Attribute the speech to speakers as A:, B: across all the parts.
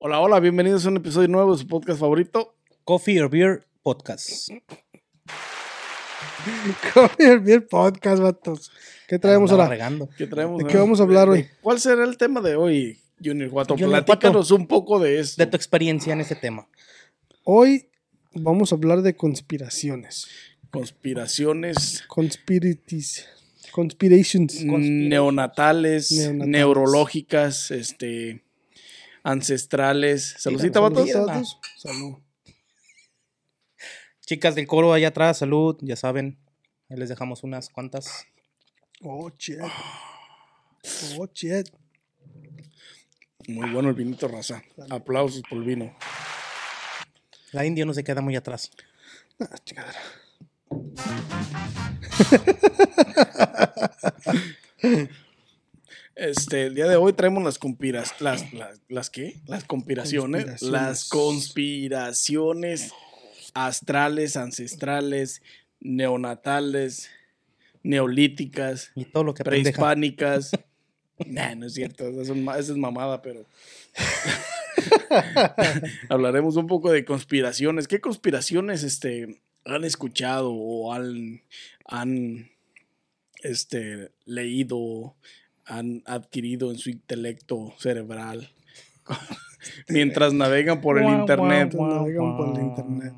A: Hola, hola, bienvenidos a un episodio nuevo de su podcast favorito.
B: Coffee or Beer Podcast.
C: Coffee or Beer Podcast, vatos. ¿Qué traemos ahora?
A: ¿Qué traemos?
C: ¿De qué vamos a hablar hoy?
A: ¿Cuál será el tema de hoy, Junior Guato?
B: Junior
A: Platícanos un poco de esto.
B: De tu experiencia en este tema.
C: Hoy vamos a hablar de conspiraciones.
A: Conspiraciones
C: Conspirities. Conspirations.
A: neonatales,
C: Neonatales.
A: neurológicas, este, ancestrales. Saludcita,
B: Salud.
A: vatos.
C: Salud.
B: Chicas del coro allá atrás, salud, ya saben. Ahí les dejamos unas cuantas.
C: Oh, shit. Oh, shit.
A: Muy bueno el vinito, raza. Aplausos por el vino.
B: La India no se queda muy atrás.
C: Ah, chingadera.
A: Este, el día de hoy traemos las conspiras, las, las, las qué? Las conspiraciones,
C: Conspiraciones.
A: las conspiraciones astrales, ancestrales, neonatales, neolíticas,
B: Y todo lo que pendeja.
A: prehispánicas. nah, no es cierto, esa es, ma- esa es mamada, pero hablaremos un poco de conspiraciones. ¿Qué conspiraciones este, han escuchado o han, han este, leído, han adquirido en su intelecto cerebral mientras navegan por el internet?
B: guau, guau,
C: Navegan por el
B: guau.
C: internet.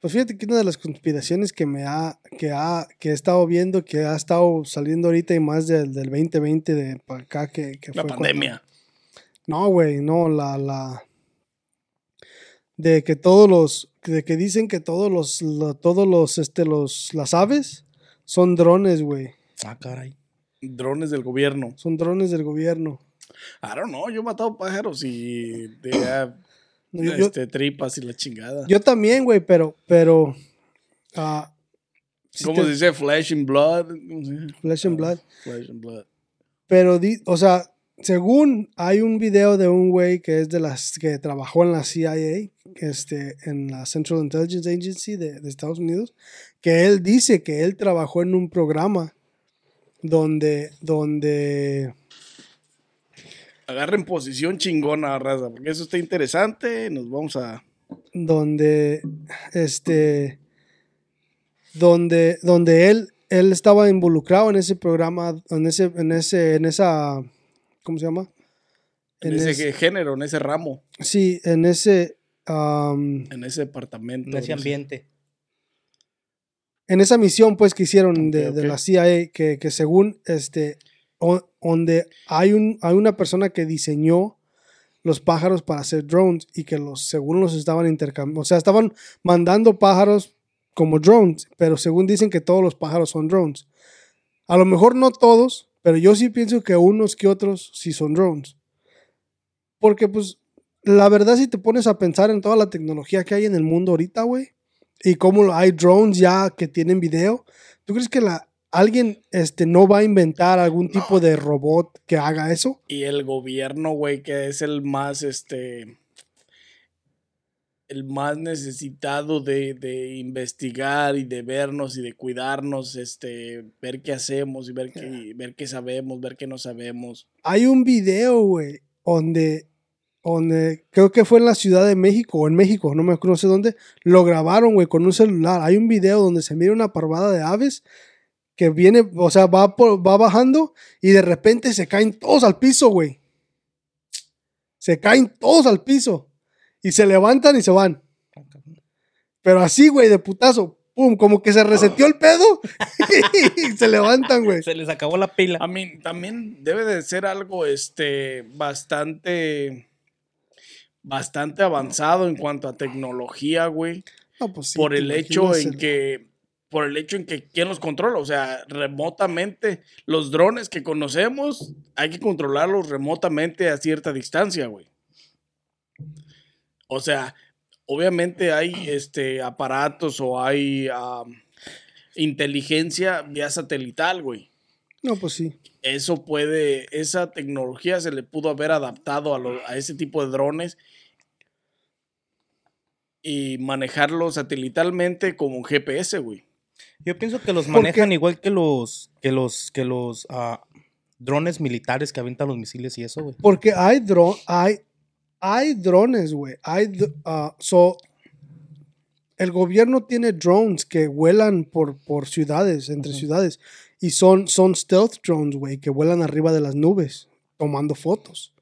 C: Pues fíjate que una de las conspiraciones que me ha, que ha, que he estado viendo, que ha estado saliendo ahorita y más del, del 2020 de para acá, que, que
A: La
C: fue cuando-
A: pandemia.
C: No, güey, no, la, la. De que todos los. De que dicen que todos los. lo- todos los, este, los. Las aves son drones, güey.
B: Ah, caray.
A: Drones del gobierno.
C: Son drones del gobierno.
A: I don't know, yo he matado pájaros y de ah,
C: No, yo,
A: este, tripas y la chingada.
C: yo también, güey, pero. Pero. ah, si
A: ¿Cómo
C: te-
A: se dice? Flesh and blood.
C: Flesh and blood.
A: Flesh and blood.
C: Pero, di- o sea, según hay un video de un güey que es de las que trabajó en la CIA, este, en la Central Intelligence Agency de, de Estados Unidos, que él dice que él trabajó en un programa donde, donde,
A: Agarren posición chingona, raza, porque eso está interesante. Nos vamos a.
C: donde, este, donde, donde él, él estaba involucrado en ese programa, en ese, en ese, en esa, ¿cómo se llama?
A: En,
C: En
A: ese
C: ese-
A: género, en ese ramo,
C: Sí, en ese,
A: en ese departamento.
B: En ese
A: no sé.
B: ambiente.
C: En esa misión pues que hicieron de, la CIA que, que según este donde hay un hay una persona que diseñó los pájaros para hacer drones y que los según los estaban intercambiando o sea estaban mandando pájaros como drones pero según dicen que todos los pájaros son drones. A lo mejor no todos pero yo sí pienso que unos que otros sí son drones. Porque pues la verdad si te pones a pensar en toda la tecnología que hay en el mundo ahorita güey y cómo lo- hay drones ya que tienen video. ¿Tú crees que la, alguien este, no va a inventar algún tipo de robot que haga eso?
A: Y el gobierno, güey, que es el más, este. El más necesitado de, de investigar y de vernos y de cuidarnos, este, ver qué hacemos y ver qué, ver qué sabemos, ver qué no sabemos.
C: Hay un video, güey, donde, donde creo que fue en la Ciudad de México o en México, no me acuerdo no sé dónde, lo grabaron, güey, con un celular. Hay un video donde se mira una parvada de aves que viene, o sea, va, por- va bajando y de repente se caen todos al piso, güey. Se caen todos al piso y se levantan y se van. Pero así, güey, de putazo. Pum, como que se reseteó el pedo y se levantan, güey.
B: Se les acabó la pila.
A: A mí también debe de ser algo, este, bastante, bastante avanzado en cuanto a tecnología, güey.
C: No, pues sí,
A: por el hecho en
C: el-
A: que por el hecho en que quién los controla, o sea, remotamente los drones que conocemos hay que controlarlos remotamente a cierta distancia, güey. O sea, obviamente hay este, aparatos o hay inteligencia vía satelital, güey.
C: No, pues sí.
A: Eso puede, esa tecnología se le pudo haber adaptado a, lo- a ese tipo de drones y manejarlo satelitalmente como un GPS, güey.
B: Yo pienso que los manejan igual que los que los que los ah, drones militares que aventan los misiles y eso, güey.
C: Porque hay dron, hay, hay drones, güey. Hay, ah, so, el gobierno tiene drones que vuelan por, por ciudades, entre ciudades. Y son, son stealth drones, güey, que vuelan arriba de las nubes, tomando fotos.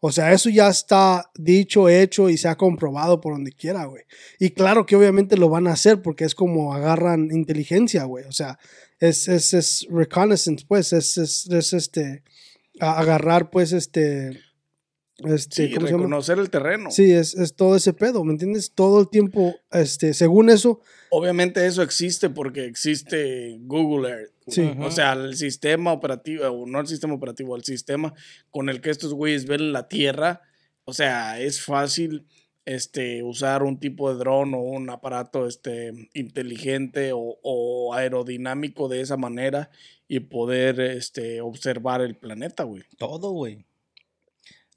C: O sea, eso ya está dicho, hecho y se ha comprobado por donde quiera, güey. Y claro que obviamente lo van a hacer porque es como agarran inteligencia, güey. O sea, es, es, es reconnaissance, pues, es, es, es este, agarrar, pues, este, este,
A: Sí, reconocer el terreno.
C: Sí, es, es todo ese pedo, ¿me entiendes? Todo el tiempo, este, según eso,
A: Obviamente eso existe porque existe Google Earth.
C: Sí.
A: O sea, el sistema operativo, o no el sistema operativo, el sistema con el que estos güeyes ven la Tierra. O sea, es fácil este, usar un tipo de dron o un aparato este, inteligente o, o aerodinámico de esa manera y poder este, observar el planeta, güey.
B: Todo, güey.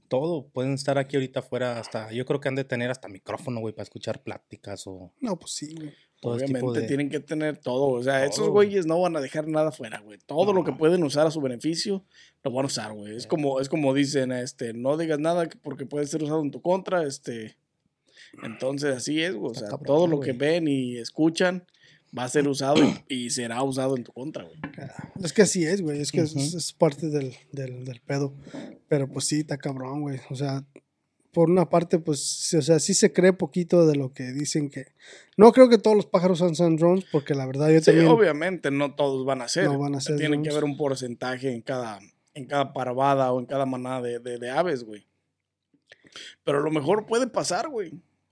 B: Todo. Pueden estar aquí ahorita afuera hasta. Yo creo que han de tener hasta micrófono, güey, para escuchar pláticas o
C: no, pues sí, güey.
B: Todo ese
A: Obviamente
B: de.
A: tienen que tener todo. O sea, esos güeyes no van a dejar nada fuera, güey. Todo lo que pueden usar a su beneficio, lo van a usar, güey. Es como, es como dicen, este, no digas nada que- porque puede ser usado en tu contra, este. Entonces así es, güey. O sea,
B: cabrón,
A: todo lo que ven y escuchan va a ser usado y, y será usado en tu contra, güey.
C: Es que así es, güey. Es que es- parte del, del, del pedo. Pero pues sí, está cabrón, güey. O sea, por una parte, pues, o sea, sí se cree poquito de lo que dicen que. No creo que todos los pájaros son drones, porque la verdad yo
A: Sí,
C: también.
A: obviamente no todos van a ser.
C: No van a ser
A: Tiene que
C: drones.
A: haber un porcentaje en cada, en cada parvada o en cada manada de, de- de aves, güey. Pero a lo mejor puede pasar, güey.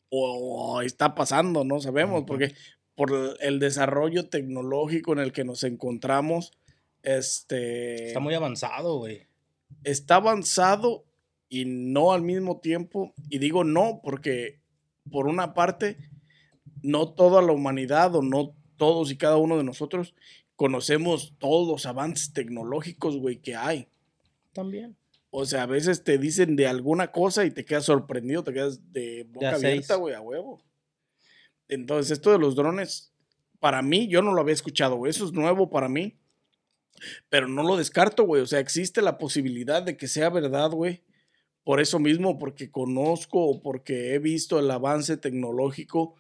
A: O, o está pasando, no sabemos, porque por el- el desarrollo tecnológico en el que nos encontramos, este
B: Está muy avanzado, güey.
A: está avanzado y no al mismo tiempo. Y digo no porque, por una parte, no toda la humanidad o no todos y cada uno de nosotros conocemos todos los avances tecnológicos, güey, que hay.
B: También.
A: O sea, a veces te dicen de alguna cosa y te quedas sorprendido, te quedas de boca
B: Ya
A: abierta, güey, a huevo. Entonces, esto de los drones, para mí, yo no lo había escuchado, güey. Eso es nuevo para mí. Pero no lo descarto, güey. O sea, existe la posibilidad de que sea verdad, güey. Por eso mismo, porque conozco o porque he visto el avance tecnológico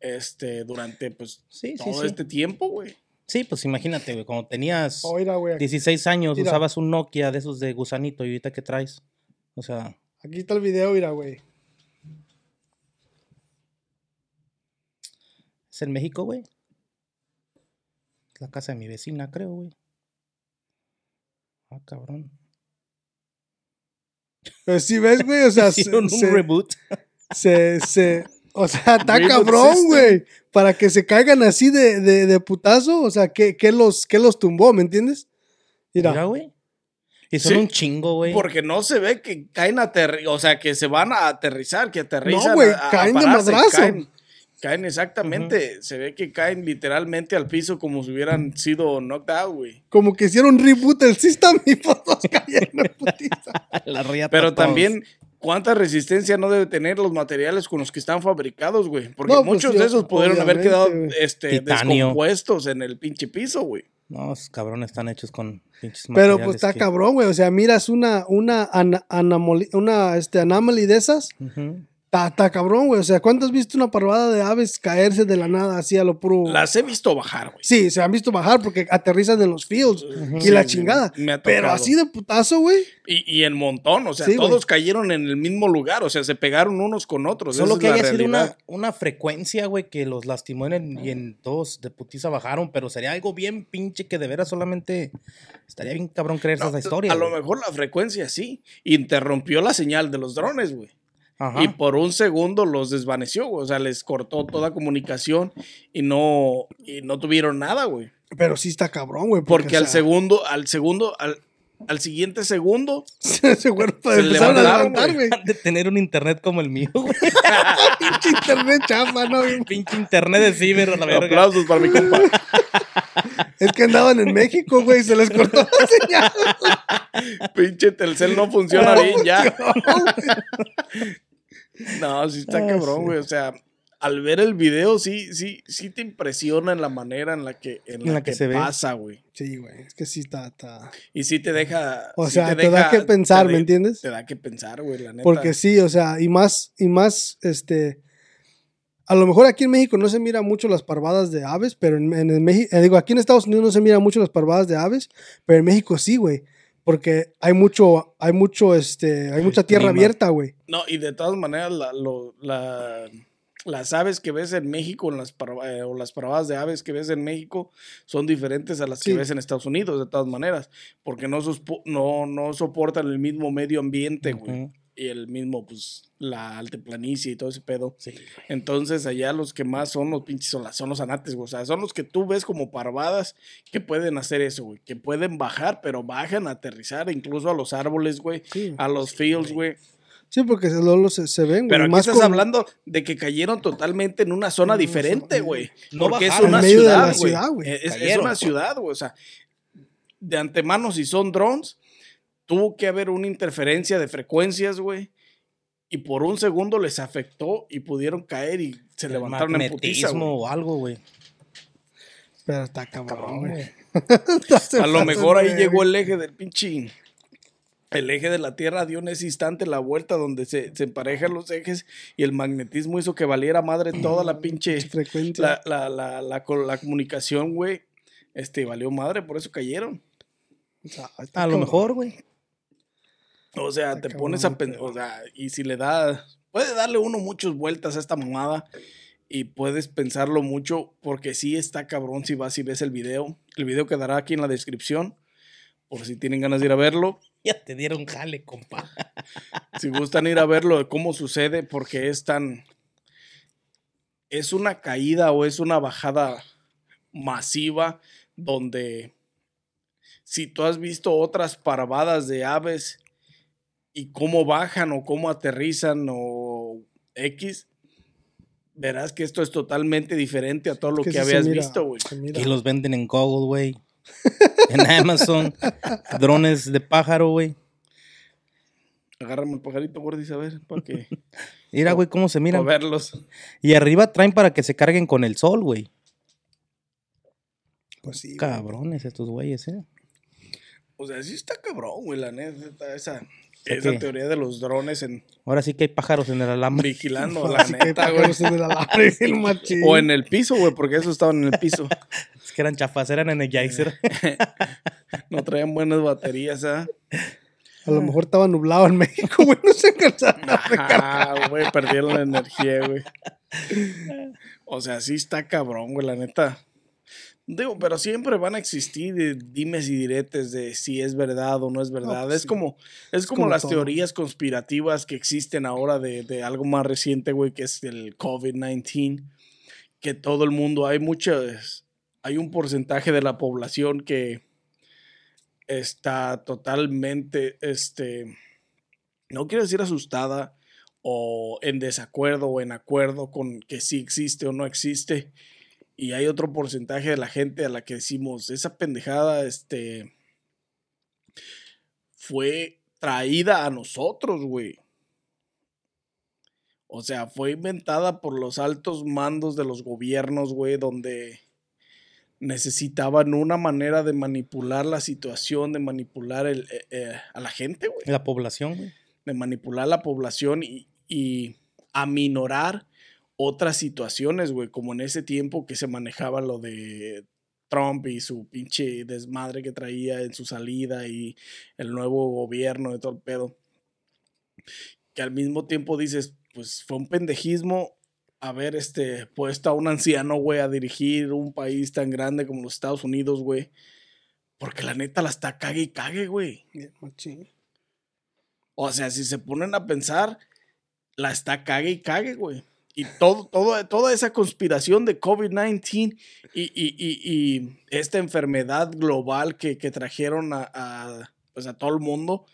A: este, durante, pues,
B: Sí,
A: todo
B: sí.
A: este tiempo, güey.
B: Sí, pues imagínate, güey, cuando tenías
C: Oh, mira, güey. Aquí,
B: 16 años,
C: Mira.
B: usabas un Nokia de esos de gusanito y ahorita qué traes. O sea,
C: aquí está el video, mira, güey.
B: ¿es en México, güey? Es la casa de mi vecina, creo, güey. Ah, cabrón.
C: Pero sí ves, güey, o sea, se,
B: Hicieron un
C: se,
B: reboot.
C: se, se- o sea, está cabrón, güey. Para que se caigan así de, de, de putazo, o sea, ¿qué, qué los, qué los tumbó, ¿me entiendes? Mira,
B: güey. Y son
A: Sí,
B: un chingo, güey.
A: Porque no se ve que caen aterri o sea, que se van a aterrizar, que aterrizan.
C: güey,
A: a- a
C: caen de madrazo.
A: Caen, caen exactamente. Se ve que caen literalmente al piso como si hubieran sido knocked out, güey.
C: como que hicieron reboot del system y pues todos cayeron en putiza.
B: La
A: Pero
B: todos.
A: también, ¿cuánta resistencia no debe tener los materiales con los que están fabricados, güey? Porque
C: No, pues
A: muchos
C: sí,
A: de esos pudieron haber quedado este,
B: Titanio.
A: descompuestos en el pinche piso, güey.
B: No, esos cabrones están hechos con pinches
C: Pero
B: materiales
C: pues está
B: que-
C: cabrón, güey. O sea, miras una, una, anamoli- una este, anomaly de esas. Está, está cabrón, güey. O sea, ¿cuánto has visto una parvada de aves caerse de la nada así a lo puro?
A: Las he visto bajar, güey.
C: Sí, se han visto bajar porque aterrizan en los fields y
A: Sí,
C: la chingada.
A: me ha
C: Pero así de putazo, güey.
A: Y, y en montón, o sea,
C: Sí,
A: todos cayeron en el mismo lugar, o sea, se pegaron unos con otros.
B: Solo
A: esa
B: que
A: es
B: haya sido una, una frecuencia, güey, que los lastimó en el- y en dos de putiza bajaron, pero sería algo bien pinche que de veras solamente estaría bien cabrón creerse
A: No,
B: esa historia.
A: a lo mejor la frecuencia sí, interrumpió la señal de los drones, güey.
B: Ajá.
A: Y por un segundo los desvaneció, güey. O sea, les cortó toda comunicación y no, y no tuvieron nada, güey.
C: Pero sí está cabrón, güey.
A: Porque al
C: sea,
A: segundo, al segundo, al, al siguiente segundo,
C: para
A: Se
C: empezar a
A: levantaron,
C: levantar, güey.
B: De tener un internet como el mío, güey.
C: Pinche internet chafa, ¿no?
B: Pinche internet de ciber a la verga.
A: aplausos para mi compa.
C: Es que andaban en México, güey, se les cortó la señal.
A: Pinche Telcel no funciona bien ya. No, sí está
C: Ah,
A: cabrón,
C: sí.
A: güey. O sea, al ver el video, sí, sí, sí te impresiona en la manera en la que, en la que,
B: se
A: pasa, güey.
C: Sí, güey, es que sí está, está...
A: Y sí te deja.
C: O
A: sí
C: sea, te da
A: deja-
C: que pensar, ¿me
A: de-
C: entiendes?
A: Te da que pensar, güey, la neta.
C: Porque sí, o sea, y más, y más, este... A lo mejor aquí en México no se mira mucho las parvadas de aves, pero en, en, México, digo, aquí en Estados Unidos no se mira mucho las parvadas de aves, pero en México sí, güey. Porque hay mucho, hay mucho, este, hay mucha tierra abierta, güey.
A: No, y de todas maneras, la, lo- la- las aves que ves en México en las eh, o las parvadas de aves que ves en México son diferentes a las
C: Sí.
A: que ves en Estados Unidos, de todas maneras, porque no, no, no soportan el mismo medio ambiente, güey. Y el mismo, pues, la altiplanicie y todo ese pedo.
B: Sí.
A: Entonces, allá los que más son los pinches son, las, son los anates, güey. O sea, son los que tú ves como parvadas que pueden hacer eso, güey. Que pueden bajar, pero bajan a aterrizar incluso a los árboles, güey.
C: Sí.
A: A los fields, güey.
C: Sí, porque se- luego se, se ven, güey.
A: Pero aquí
C: más
A: estás
C: con-
A: hablando de que cayeron totalmente en una zona diferente, güey.
B: No
A: porque es una
C: En medio de
A: ciudad,
C: la ciudad, güey.
A: Es, es una ciudad, güey. O sea, de antemano, si son drones, tuvo que haber una interferencia de frecuencias, güey. Y por un segundo les afectó y pudieron caer y se
B: El
A: levantaron en putiza, güey.
B: o algo, güey.
C: Pero está cabrón, güey.
A: A lo mejor ahí llegó el eje del pinche. El eje de la Tierra dio en ese instante la vuelta donde se, se emparejan los ejes y el magnetismo hizo que valiera madre toda la pinche.
C: frecuencia.
A: La, la, la, la, co- la comunicación, güey. Este, valió madre, por eso cayeron.
C: O sea, está
B: A lo mejor, güey.
A: O sea, te pones a pensar, o sea, y si le da, puede darle uno muchas vueltas a esta mamada y puedes pensarlo mucho porque sí está cabrón si vas y ves el video. El video quedará aquí en la descripción por si tienen ganas de ir a verlo.
B: Ya te dieron jale, compa.
A: Si gustan ir a verlo de cómo sucede porque es tan... Es una caída o es una bajada masiva donde si tú has visto otras parvadas de aves y cómo bajan o cómo aterrizan o X, verás que esto es totalmente diferente a todo lo que,
C: se
A: habías
C: mira,
A: visto, güey.
B: Y los venden en Google, güey. En Amazon. Drones de pájaro, güey.
A: Agárrame el pajarito, gordis, a ver, para que
B: Mira, güey, cómo se
A: para
B: miran.
A: verlos.
B: Y arriba traen para que se carguen con el sol, güey.
C: Pues sí.
B: Cabrones estos güeyes, eh.
A: O sea, sí está cabrón, güey, la neta, esa, esa
B: que-
A: teoría de los drones en
B: Ahora sí que hay pájaros en el alambre.
A: vigilando, la
C: que
A: neta, güey.
C: pájaros en el alambre, el machín.
A: O en el piso, güey, porque esos estaban en el piso.
B: Es que eran chafas, eran Energizer.
A: No traían buenas baterías, ¿ah?
C: A lo mejor estaba nublado en México, güey. No se alcanzaron a recargar.
A: Ah, güey, perdieron la energía, güey. O sea, sí está cabrón, güey, la neta. Digo, pero siempre van a existir dimes y diretes de si es verdad o no es verdad.
C: pues
A: es
C: sí.
A: como, es como,
C: como
A: las
C: todo.
A: teorías conspirativas que existen ahora de, de algo más reciente, güey, que es el COVID-19. Que todo el mundo, hay muchas, hay un porcentaje de la población que está totalmente, este, no quiero decir asustada o en desacuerdo o en acuerdo con que sí existe o no existe. Y hay otro porcentaje de la gente a la que decimos, esa pendejada, este, fue traída a nosotros, güey. O sea, fue inventada por los altos mandos de los gobiernos, güey, donde necesitaban una manera de manipular la situación, de manipular el, eh, eh, a la gente, güey
B: La población, güey.
A: de manipular la población y, y aminorar otras situaciones, güey, como en ese tiempo que se manejaba lo de Trump y su pinche desmadre que traía en su salida y el nuevo gobierno de todo el pedo. Que al mismo tiempo dices, pues fue un pendejismo haber este, puesto a un anciano, güey, a dirigir un país tan grande como los Estados Unidos, güey. Porque la neta la está cague y cague, güey.
C: Machín.
A: O sea, si se ponen a pensar, la está cague y cague, güey. Y todo, todo, toda esa conspiración de COVID-19 y, y, y, esta enfermedad global que, que trajeron a, a, O sea, todo el mundo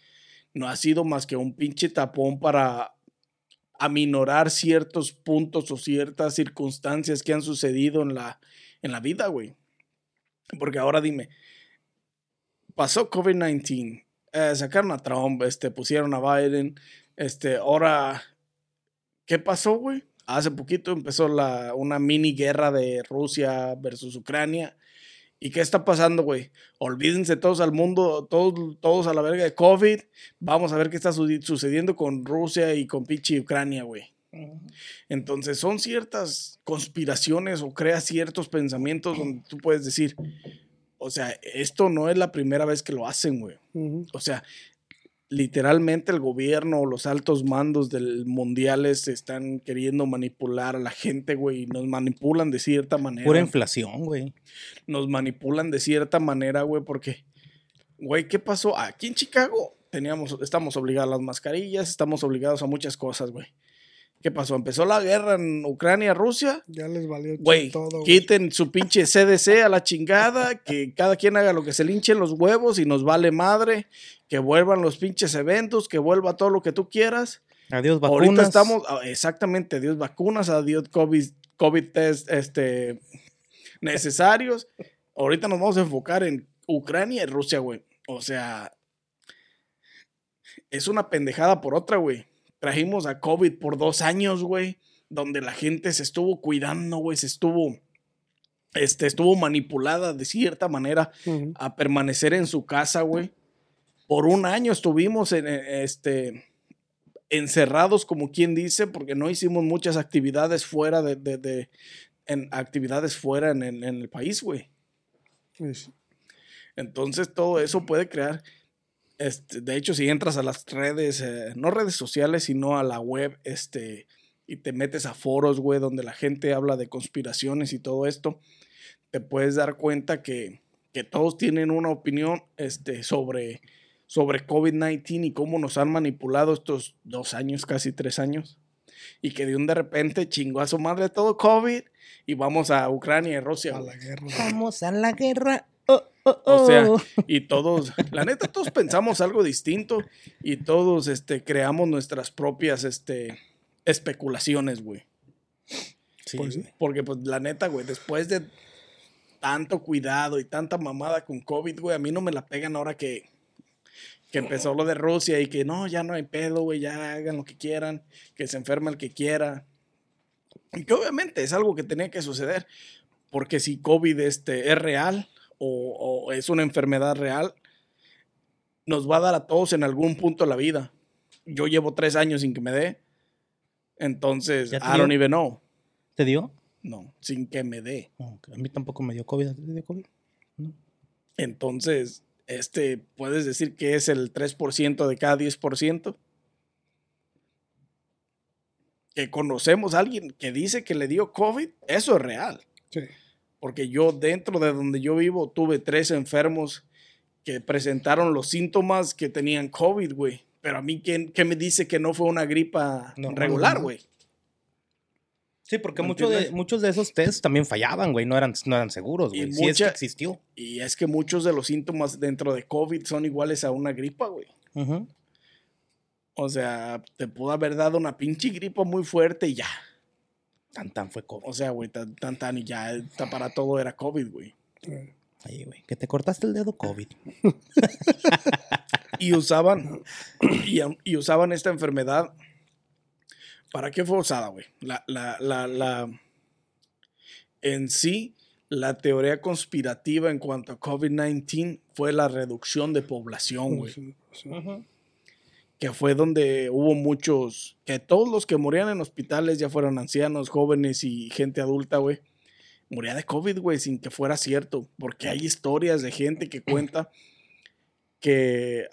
A: no ha sido más que un pinche tapón para aminorar ciertos puntos o ciertas circunstancias que han sucedido en la, en la vida, güey. Porque ahora dime, pasó COVID-19, eh, sacaron a Trump, este, pusieron a Biden, este, ahora, ¿qué pasó, güey? Hace poquito empezó la, una mini guerra de Rusia versus Ucrania. ¿Y qué está pasando, güey? Olvídense todos al mundo, todos, todos a la verga de COVID. Vamos a ver qué está sucediendo con Rusia y con pinche Ucrania, güey. Entonces son ciertas conspiraciones o creas ciertos pensamientos donde tú puedes decir, o sea, esto no es la primera vez que lo hacen, güey. O sea, literalmente el gobierno o los altos mandos del mundiales están queriendo manipular a la gente, güey, y nos manipulan de cierta manera.
B: Pura inflación, güey.
A: Nos manipulan de cierta manera, güey, porque, güey, ¿qué pasó? Aquí en Chicago teníamos, estamos obligados a las mascarillas, estamos obligados a muchas cosas, güey. ¿Qué pasó? Empezó la guerra en Ucrania, Rusia.
C: Ya les valió
A: güey, todo. Quiten su pinche CDC a la chingada, que cada quien haga lo que se linche los huevos y nos vale madre, que vuelvan los pinches eventos, que vuelva todo lo que tú quieras.
B: Adiós vacunas.
A: Ahorita estamos, ah, exactamente, adiós vacunas, adiós COVID, COVID test este, necesarios. Ahorita nos vamos a enfocar en Ucrania y Rusia, güey. O sea, es una pendejada por otra, güey Trajimos a COVID por dos años, güey, donde la gente se estuvo cuidando, güey, se estuvo, este, estuvo manipulada de cierta manera a permanecer en su casa, güey. Por un año estuvimos en, este, encerrados, como quien dice, porque no hicimos muchas actividades fuera de, de, en actividades fuera en, en el país, güey. Entonces todo eso puede crear este, de hecho, si entras a las redes, eh, no redes sociales, sino a la web, este, y te metes a foros, güey, donde la gente habla de conspiraciones y todo esto, te puedes dar cuenta que, que todos tienen una opinión este, sobre, sobre COVID-19 y cómo nos han manipulado estos dos años, casi tres años. Y que de un de repente chingó a su madre todo COVID y vamos a Ucrania y Rusia.
B: A la guerra. Vamos a la guerra.
A: O sea, oh. y todos, la neta, todos pensamos algo distinto y todos este, creamos nuestras propias este, especulaciones, güey. Sí, porque, pues, la neta, güey, después de tanto cuidado y tanta mamada con COVID, güey, a mí no me la pegan ahora que, que empezó lo de Rusia y que no, ya no hay pedo, güey, ya hagan lo que quieran, que se enferme el que quiera. Y que obviamente es algo que tenía que suceder, porque si COVID este, es real, o, es una enfermedad real, nos va a dar a todos en algún punto de la vida. Yo llevo tres años sin que me dé. Entonces, I don't even know.
B: ¿Te dio?
A: No, sin que me dé.
B: A mí tampoco me dio COVID. ¿Te dio COVID?
A: Entonces, este, puedes decir que es el 3% de cada 10%. Que conocemos a alguien que dice que le dio COVID, eso es real. Sí porque yo dentro de donde yo vivo tuve tres enfermos que presentaron los síntomas que tenían COVID, güey. Pero a mí, ¿qué, me dice que no fue una gripa regular, güey?
B: Sí, porque muchos de, muchos de esos tests también fallaban, güey, no eran, no eran seguros, güey. Sí es que existió.
A: Y es que muchos de los síntomas dentro de COVID son iguales a una gripa, güey. O sea, te pudo haber dado una pinche gripa muy fuerte y ya.
B: Tan tan fue COVID.
A: O sea, güey, tan tan, y ya para todo era COVID, güey.
B: Ahí, güey, que te cortaste el dedo COVID.
A: y usaban, y, usaban esta enfermedad. ¿Para qué fue usada, güey? La, la, la, la, en sí, la teoría conspirativa en cuanto a COVID-19 fue la reducción de población, güey. Que fue donde hubo muchos, que todos los que morían en hospitales, ya fueron ancianos, jóvenes y gente adulta, güey, moría de COVID, güey, sin que fuera cierto, porque hay historias de gente que cuenta que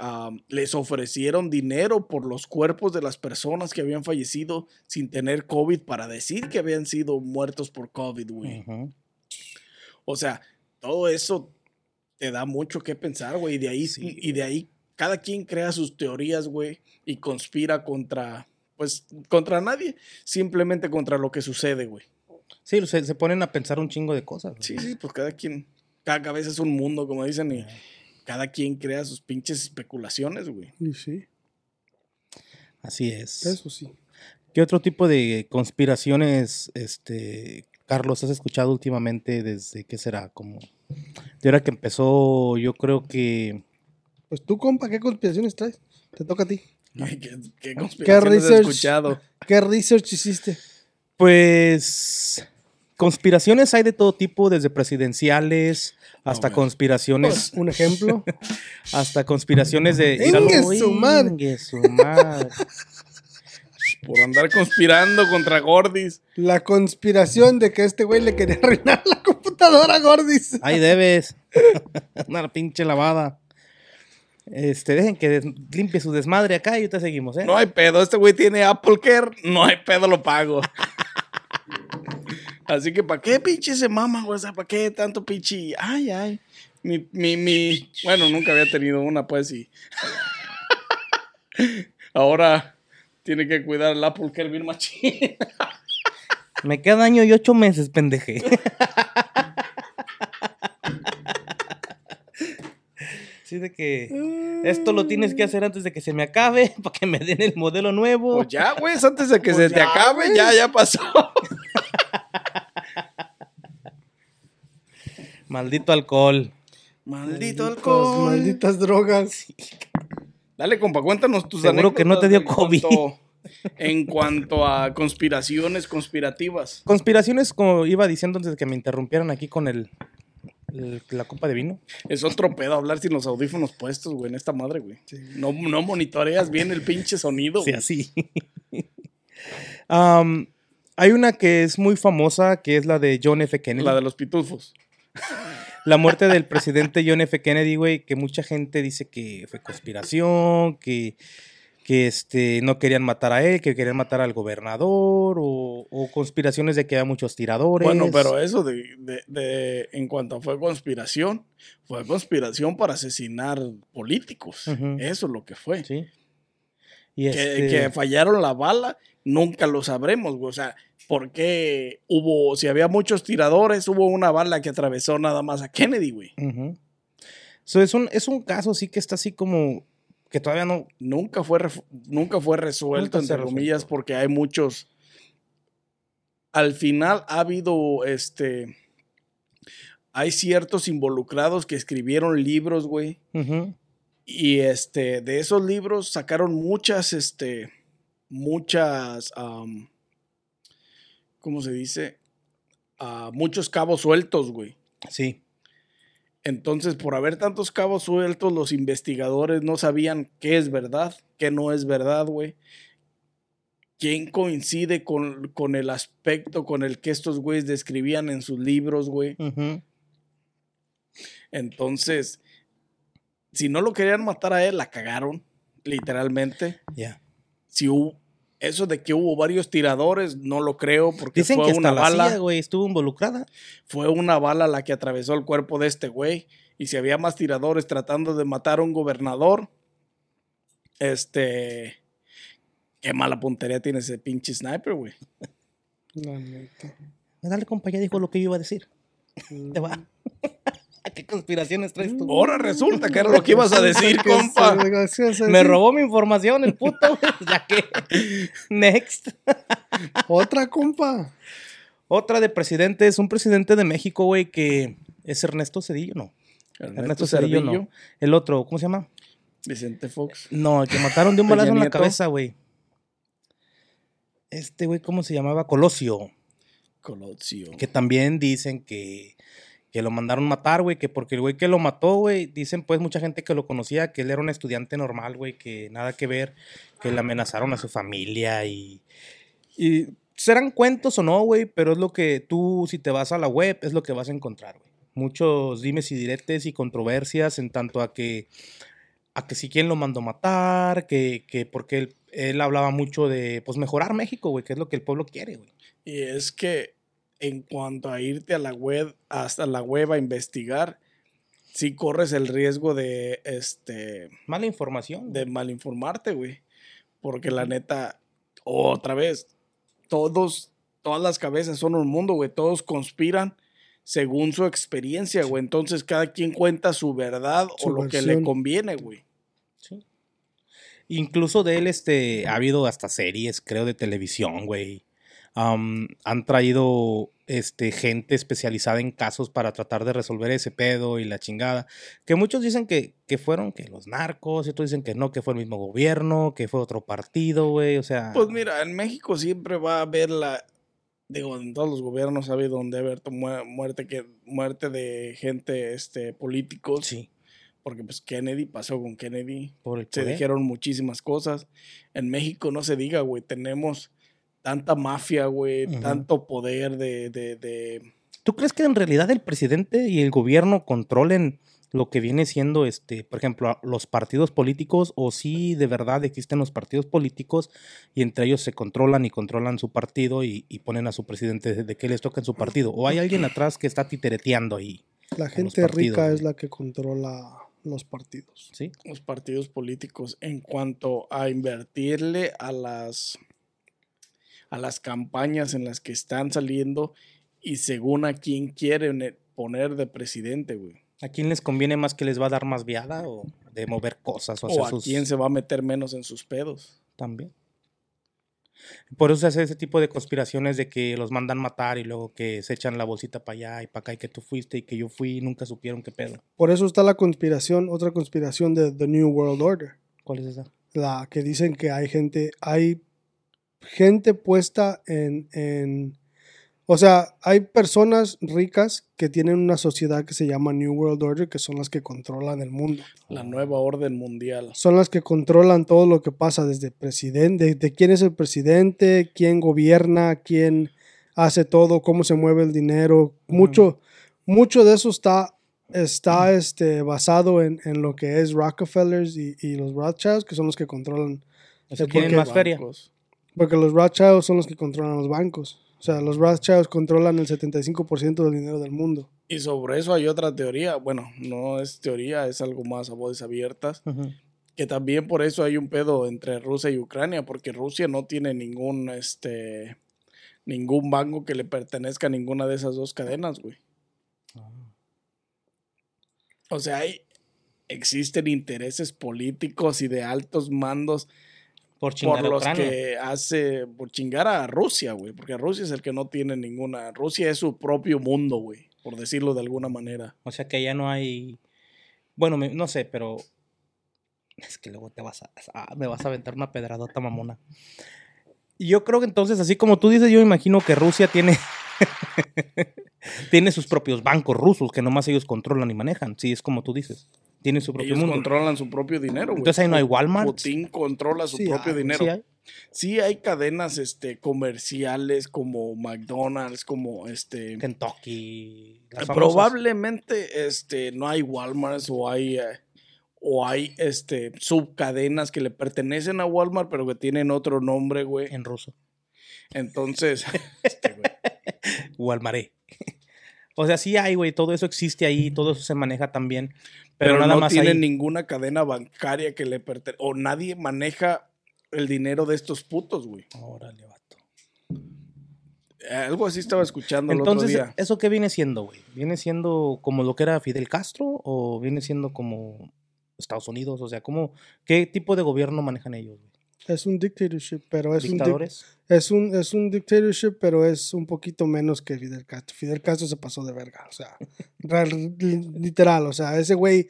A: les ofrecieron dinero por los cuerpos de las personas que habían fallecido sin tener COVID para decir que habían sido muertos por COVID, güey. O sea, todo eso te da mucho que pensar, güey, y de ahí, y de ahí cada quien crea sus teorías, güey, y conspira contra, pues, contra nadie, simplemente contra lo que sucede, güey.
B: Sí, se, ponen a pensar un chingo de cosas.
A: Sí, sí, pues cada quien, cada cabeza es un mundo, como dicen, y, cada quien crea sus pinches especulaciones, güey.
C: Y sí,
B: Así es.
C: eso sí.
B: ¿Qué otro tipo de conspiraciones, este, Carlos, has escuchado últimamente desde qué será? Como de ahora que empezó, yo creo que
C: Pues tú, compa, ¿qué conspiraciones traes? Te toca a ti.
A: Ay, ¿Qué, qué conspiraciones he
C: research?
A: escuchado?
C: ¿Qué research hiciste?
B: Pues conspiraciones hay de todo tipo, desde presidenciales hasta conspiraciones,
C: Un ejemplo.
B: hasta conspiraciones de
C: ¡Ingue su madre!
B: ¡Ingue su madre!
A: Por andar conspirando contra Gordis.
C: La conspiración de que este güey le quería arruinar la computadora, Gordis.
B: Ahí debes. Una pinche lavada. Este, dejen que limpie su desmadre acá y ahorita seguimos, ¿eh?
A: No hay pedo, este güey tiene Apple Care, no hay pedo, lo pago. Así que, ¿para qué pinche se mama, güey? O sea, ¿para qué tanto pinche? Ay, ay. Mi, mi, mi. Bueno, nunca había tenido una, pues, y. Ahora tiene que cuidar el Apple Care bien machín.
B: Me queda año y ocho meses, pendeje. Así de que esto lo tienes que hacer antes de que se me acabe para que me den el modelo nuevo.
A: Pues ya, güey, antes de que
C: Pues
A: se te acabe, ya, ya pasó.
B: Maldito alcohol.
A: Maldito
C: Malditas-
A: alcohol.
C: Malditas drogas.
A: Dale, compa, cuéntanos tus
B: Seguro que no te dio COVID.
A: cuanto- En cuanto a conspiraciones conspirativas.
B: Conspiraciones, como iba diciendo antes de que me interrumpieran aquí con el, el- la copa de vino.
A: Es otro pedo hablar sin los audífonos puestos, güey, en esta madre, güey. No, no monitoreas bien el pinche sonido,
B: Sí,
A: güey.
B: así. Am, hay una que es muy famosa, que es la de John F. Kennedy.
A: La de los pitufos.
B: La muerte del presidente John F. Kennedy, güey, que mucha gente dice que fue conspiración, que, que este, no querían matar a él, que querían matar al gobernador, o, o conspiraciones de que había muchos tiradores.
A: Bueno, pero eso de, de- de- en cuanto fue conspiración, fue conspiración para asesinar políticos. Eso es lo que fue.
B: Sí. Y
A: Que,
B: este,
A: que fallaron la bala, nunca lo sabremos, güey. O sea, ¿por qué hubo, si había muchos tiradores, hubo una bala que atravesó nada más a Kennedy, güey?
B: ujú. So, es, un, es un caso sí que está así como que todavía no...
A: Nunca fue, nunca fue resuelto,
B: Nunca
A: entre comillas, porque hay muchos. Al final ha habido este. Hay ciertos involucrados que escribieron libros, güey. Y este, de esos libros sacaron muchas, este, muchas, ¿cómo se dice? Ah, muchos cabos sueltos, güey.
B: Sí.
A: Entonces, por haber tantos cabos sueltos, los investigadores no sabían qué es verdad, qué no es verdad, güey. ¿Quién coincide con, con el aspecto con el que estos güeyes describían en sus libros, güey? Entonces, si no lo querían matar a él, la cagaron, literalmente.
B: Ya.
A: Si hubo, eso de que hubo varios tiradores, no lo creo, porque
B: Dicen
A: fue
B: que hasta
A: una
B: la
A: bala.
B: CIA, güey, estuvo involucrada.
A: fue una bala la que atravesó el cuerpo de este güey. Y si había más tiradores tratando de matar a un gobernador, este. Qué mala puntería tiene ese pinche sniper, güey.
C: La neta.
B: Dale, compa, ya dijo lo que yo iba a decir. Te va. ¿Qué conspiraciones traes tú?
A: Ahora resulta que era lo que ibas a decir,
C: ¿Qué
A: compa.
B: Me robó mi información el puto. güey, ya que. Next.
C: Otra compa.
B: Otra de presidente es un presidente de México, güey, que es Ernesto Cedillo, no. Ernesto, Cedillo, no. El otro, ¿cómo se llama?
A: Vicente Fox.
B: No, el que mataron de un balazo en la cabeza, güey. Este güey, ¿cómo se llamaba? Colosio.
A: Colosio.
B: Que también dicen que, que lo mandaron matar, güey, que porque el güey que lo mató, güey, dicen pues mucha gente que lo conocía, que él era un estudiante normal, güey, que nada que ver, que le amenazaron a su familia y... Y serán cuentos o no, güey, pero es lo que tú, si te vas a la web, es lo que vas a encontrar, güey. Muchos dimes y diretes y controversias en tanto a que a que si quién lo mandó matar, que, que porque él, él hablaba mucho de pues mejorar México, güey, que es lo que el pueblo quiere, güey.
A: Y es que en cuanto a irte a la web, hasta la web a investigar, sí corres el riesgo de este
B: Mala información.
A: de malinformarte, güey. Porque la neta, otra vez, todos, todas las cabezas son un mundo, güey. Todos conspiran según su experiencia, güey. Entonces cada quien cuenta su verdad
C: Su
A: o lo que le conviene, güey.
B: Sí. Incluso de él, este, ha habido hasta series, creo, de televisión, güey. Am, han traído este, gente especializada en casos para tratar de resolver ese pedo y la chingada. Que muchos dicen que, que fueron que los narcos, y otros dicen que no, que fue el mismo gobierno, que fue otro partido, güey. O sea.
A: Pues mira, en México siempre va a haber la. Digo, en todos los gobiernos ha habido donde ha haber mu- muerte, que, muerte de gente, este, políticos.
B: Sí,
A: Porque pues Kennedy pasó con Kennedy.
B: por el
A: Se dijeron muchísimas cosas. En México no se diga, güey. Tenemos tanta mafia, güey. Tanto poder de, de, de-
B: ¿Tú crees que en realidad el presidente y el gobierno controlen lo que viene siendo, este, por ejemplo, los partidos políticos o si de verdad existen los partidos políticos y entre ellos se controlan y controlan su partido y, y ponen a su presidente de, que les toca en su partido? ¿O hay alguien atrás que está titereteando ahí?
C: La gente
B: partidos,
C: rica
B: güey.
C: es la que controla los partidos.
B: ¿Sí?
A: los partidos políticos en cuanto a invertirle a las a las campañas en las que están saliendo y según a quién quieren eh, poner de presidente, güey.
B: ¿A quién les conviene más que les va a dar más viada o de mover cosas o
A: a
B: sus...
A: quién se va a meter menos en sus pedos.
B: También. Por eso se hace ese tipo de conspiraciones de que los mandan matar y luego que se echan la bolsita para allá y para acá y que tú fuiste y que yo fui y nunca supieron qué pedo.
C: Por eso está la conspiración, otra conspiración de The New World Order.
B: ¿Cuál es esa?
C: La que dicen que hay gente, hay gente puesta en, en o sea, hay personas ricas que tienen una sociedad que se llama New World Order, que son las que controlan el mundo.
A: La nueva orden mundial.
C: Son las que controlan todo lo que pasa desde presidente, de quién es el presidente, quién gobierna, quién hace todo, cómo se mueve el dinero. Mucho, mucho de eso está, está este, basado en, en lo que es Rockefellers y, y los Rothschilds, que son los que controlan.
B: Tienen más feria.
C: Porque los Rothschilds son los que controlan los bancos. O sea, los Rothschilds controlan el 75% del dinero del mundo.
A: Y sobre eso hay otra teoría, bueno, no es teoría, es algo más a voces abiertas,
B: Ujú.
A: que también por eso hay un pedo entre Rusia y Ucrania, porque Rusia no tiene ningún, este, ningún banco que le pertenezca a ninguna de esas dos cadenas, güey. O sea, hay, existen intereses políticos y de altos mandos
B: Por chingar
A: por
B: a
A: los que hace, por chingar a Rusia, güey, porque Rusia es el que no tiene ninguna, Rusia es su propio mundo, güey, por decirlo de alguna manera.
B: O sea que ya no hay. Bueno, me- no sé, pero. Es que luego te vas a. ah, me vas a aventar una pedradota mamona. Yo creo que entonces, así como tú dices, yo imagino que Rusia tiene. tiene sus propios bancos rusos que nomás ellos controlan y manejan. Sí, es como tú dices. Tiene su propio
A: Ellos
B: mundo.
A: controlan su propio dinero, güey.
B: Entonces ahí no hay Walmart.
A: Putin controla su
C: Sí
A: propio
C: hay,
A: dinero.
B: Sí hay.
A: Sí hay cadenas este, comerciales como McDonald's, como este...
B: Kentucky. las
A: Eh,
B: famosas.
A: Probablemente este, no hay Walmart o hay, eh, o hay este, subcadenas que le pertenecen a Walmart, pero que tienen otro nombre, güey.
B: En ruso.
A: Entonces, este, güey,
B: Walmaré. O sea, sí hay, güey. Todo eso existe ahí. Todo eso se maneja también. Pero,
A: pero,
B: nada
A: no
B: más
A: tienen
B: hay.
A: ninguna cadena bancaria que le pertenezca, o nadie maneja el dinero de estos putos, güey.
B: Órale, vato.
A: Eh, Algo así estaba escuchando el
B: Entonces,
A: otro día.
B: ¿eso qué viene siendo, güey? ¿Viene siendo como lo que era Fidel Castro o viene siendo como Estados Unidos? O sea, ¿cómo, ¿qué tipo de gobierno manejan ellos? güey?
C: Es un dictatorship, pero es un, es un es un dictatorship, pero es un poquito menos que Fidel Castro. Fidel Castro se pasó de verga, o sea, literal, o sea, ese güey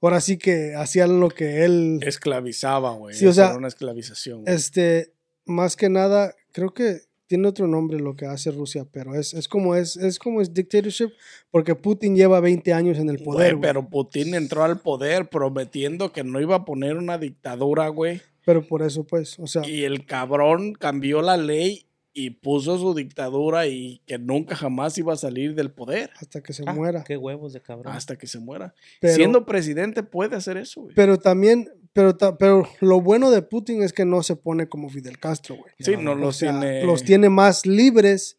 C: ahora sí que hacían lo que él
A: Esclavizaba, güey.
C: Sí, o sea,
A: era una esclavización. güey.
C: este más que nada, creo que tiene otro nombre lo que hace Rusia, pero es, es como es es como es dictatorship porque Putin lleva 20 años en el poder, güey.
A: pero Putin entró al poder prometiendo que no iba a poner una dictadura, güey.
C: Pero por eso pues, o sea,
A: Y el cabrón cambió la ley y puso su dictadura y que nunca jamás iba a salir del poder
C: hasta que se
B: Ah,
C: muera.
B: Qué huevos de cabrón.
A: hasta que se muera.
C: Pero-
A: Siendo presidente puede hacer eso, güey.
C: Pero también, pero, ta- pero lo bueno de Putin es que no se pone como Fidel Castro, güey.
A: Sí, no
C: O
A: los
C: sea,
A: tiene.
C: los tiene más libres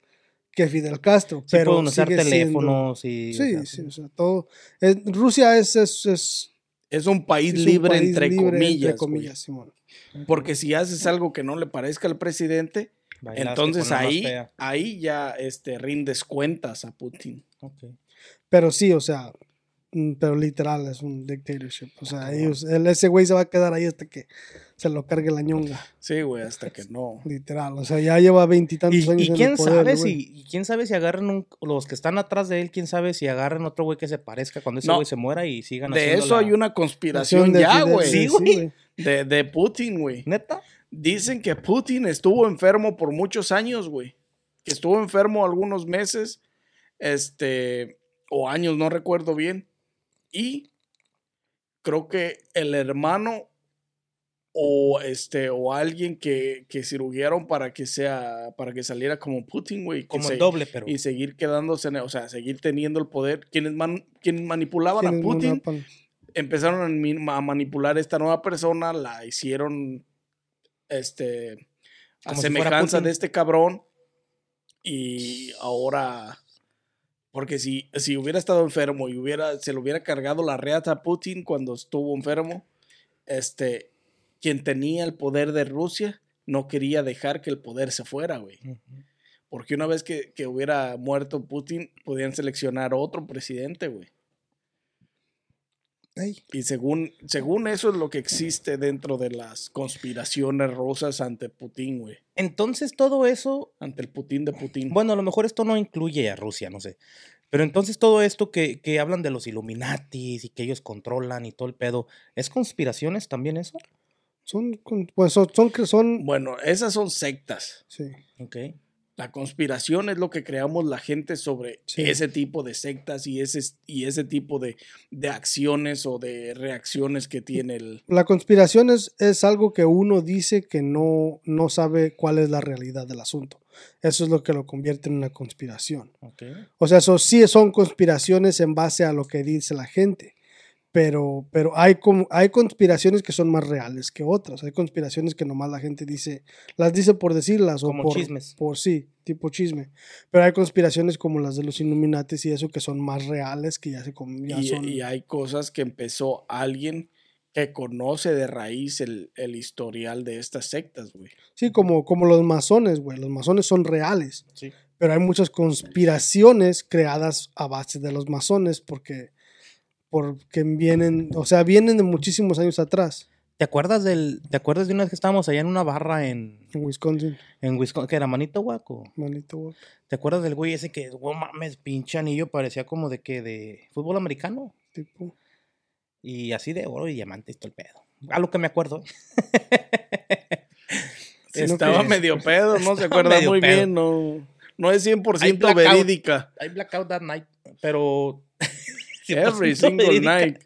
C: que Fidel Castro.
B: Sí
C: pero
B: pueden usar
C: sigue siendo-
B: teléfonos y... o
C: sí,
B: sea,
C: sí, o sea, todo. es- Rusia es, es, es-
A: Es un país
C: es un
A: libre,
C: país
A: entre,
C: libre,
A: comillas,
C: entre comillas, Simón.
A: Porque si haces algo que no le parezca al presidente,
B: bailaste
A: entonces ahí, ahí ya este, rindes cuentas a Putin.
B: Ok.
C: Pero sí, o sea, mm, pero literal es un dictatorship. O sea, ellos, el- ese güey se va a quedar ahí hasta que se lo cargue la ñonga.
A: Sí, güey, hasta que no.
C: Literal. O sea, ya lleva veintitantos
B: Y,
C: años
B: y
C: en el
B: quién
C: poder,
B: sabe si, y quién sabe si agarran un- los que están atrás de él, quién sabe si agarran otro güey que se parezca cuando ese
A: No.
B: güey se muera y sigan
A: De
B: haciendo
A: eso
B: la-
A: hay una conspiración ya, güey.
B: Sí, güey.
A: De, de Putin, güey.
B: ¿Neta?
A: Dicen que Putin estuvo enfermo por muchos años, güey. Que estuvo enfermo algunos meses, este, o años, no recuerdo bien. Y creo que el hermano o este o alguien que, que cirugiaron para que sea para que saliera como Putin, güey,
B: Como
A: se-
B: el doble, pero.
A: y seguir quedándose, en- o sea, seguir teniendo el poder. Quienes man- quienes manipulaban a Putin. Empezaron a, manipular a esta nueva persona, la hicieron este a
B: Como
A: semejanza de este cabrón y ahora porque si, si hubiera estado enfermo y hubiera se le hubiera cargado la reata a Putin cuando estuvo enfermo, este quien tenía el poder de Rusia no quería dejar que el poder se fuera, güey. Porque una vez que, que hubiera muerto Putin, podían seleccionar otro presidente, güey.
C: Ey,
A: Y según, según eso es lo que existe dentro de las conspiraciones rusas ante Putin, güey.
B: Entonces todo eso,
A: Ante el Putin de Putin.
B: bueno, a lo mejor esto no incluye a Rusia, no sé. Pero entonces todo esto que, que hablan de los Illuminatis y que ellos controlan y todo el pedo, ¿es conspiraciones también eso?
C: son, pues son, son, que son,
A: Bueno, esas son sectas.
C: sí.
B: Ok.
A: La conspiración es lo que creamos la gente sobre
C: Sí.
A: ese tipo de sectas y ese, y ese tipo de, de acciones o de reacciones que tiene el...
C: La conspiración es, es algo que uno dice que no, no sabe cuál es la realidad del asunto. Eso es lo que lo convierte en una conspiración. O sea, eso sí son conspiraciones en base a lo que dice la gente. Pero, pero hay, como, hay conspiraciones que son más reales que otras. Hay conspiraciones que nomás la gente dice, las dice por decirlas o por,
B: chismes.
C: por sí, tipo chisme. Pero hay conspiraciones como las de los Illuminates y eso que son más reales, que ya se ya
A: Y,
C: son.
A: y hay cosas que empezó alguien que conoce de raíz el, el historial de estas sectas, güey.
C: Sí, como, como los masones, güey. Los masones son reales.
B: Sí.
C: Pero hay muchas conspiraciones creadas a base de los masones porque, porque vienen, o sea, vienen de muchísimos años atrás
B: ¿Te acuerdas del, te acuerdas de una vez que estábamos allá en una barra en,
C: en Wisconsin.
B: en Wisconsin, que era Manito Huaco?
C: Manito, güey.
B: ¿Te acuerdas del güey ese que, oh mames, pinche anillo, parecía como de que de fútbol americano?
C: Tipo.
B: Y así de oro y diamante y todo el pedo. A lo que me acuerdo.
A: Estaba medio pedo, no se acuerda muy
B: pedo.
A: bien, no, no es 100%
B: Hay blackout.
A: verídica.
B: I blackout that night, pero...
A: Every
B: 100%
A: single
B: verídica.
A: night.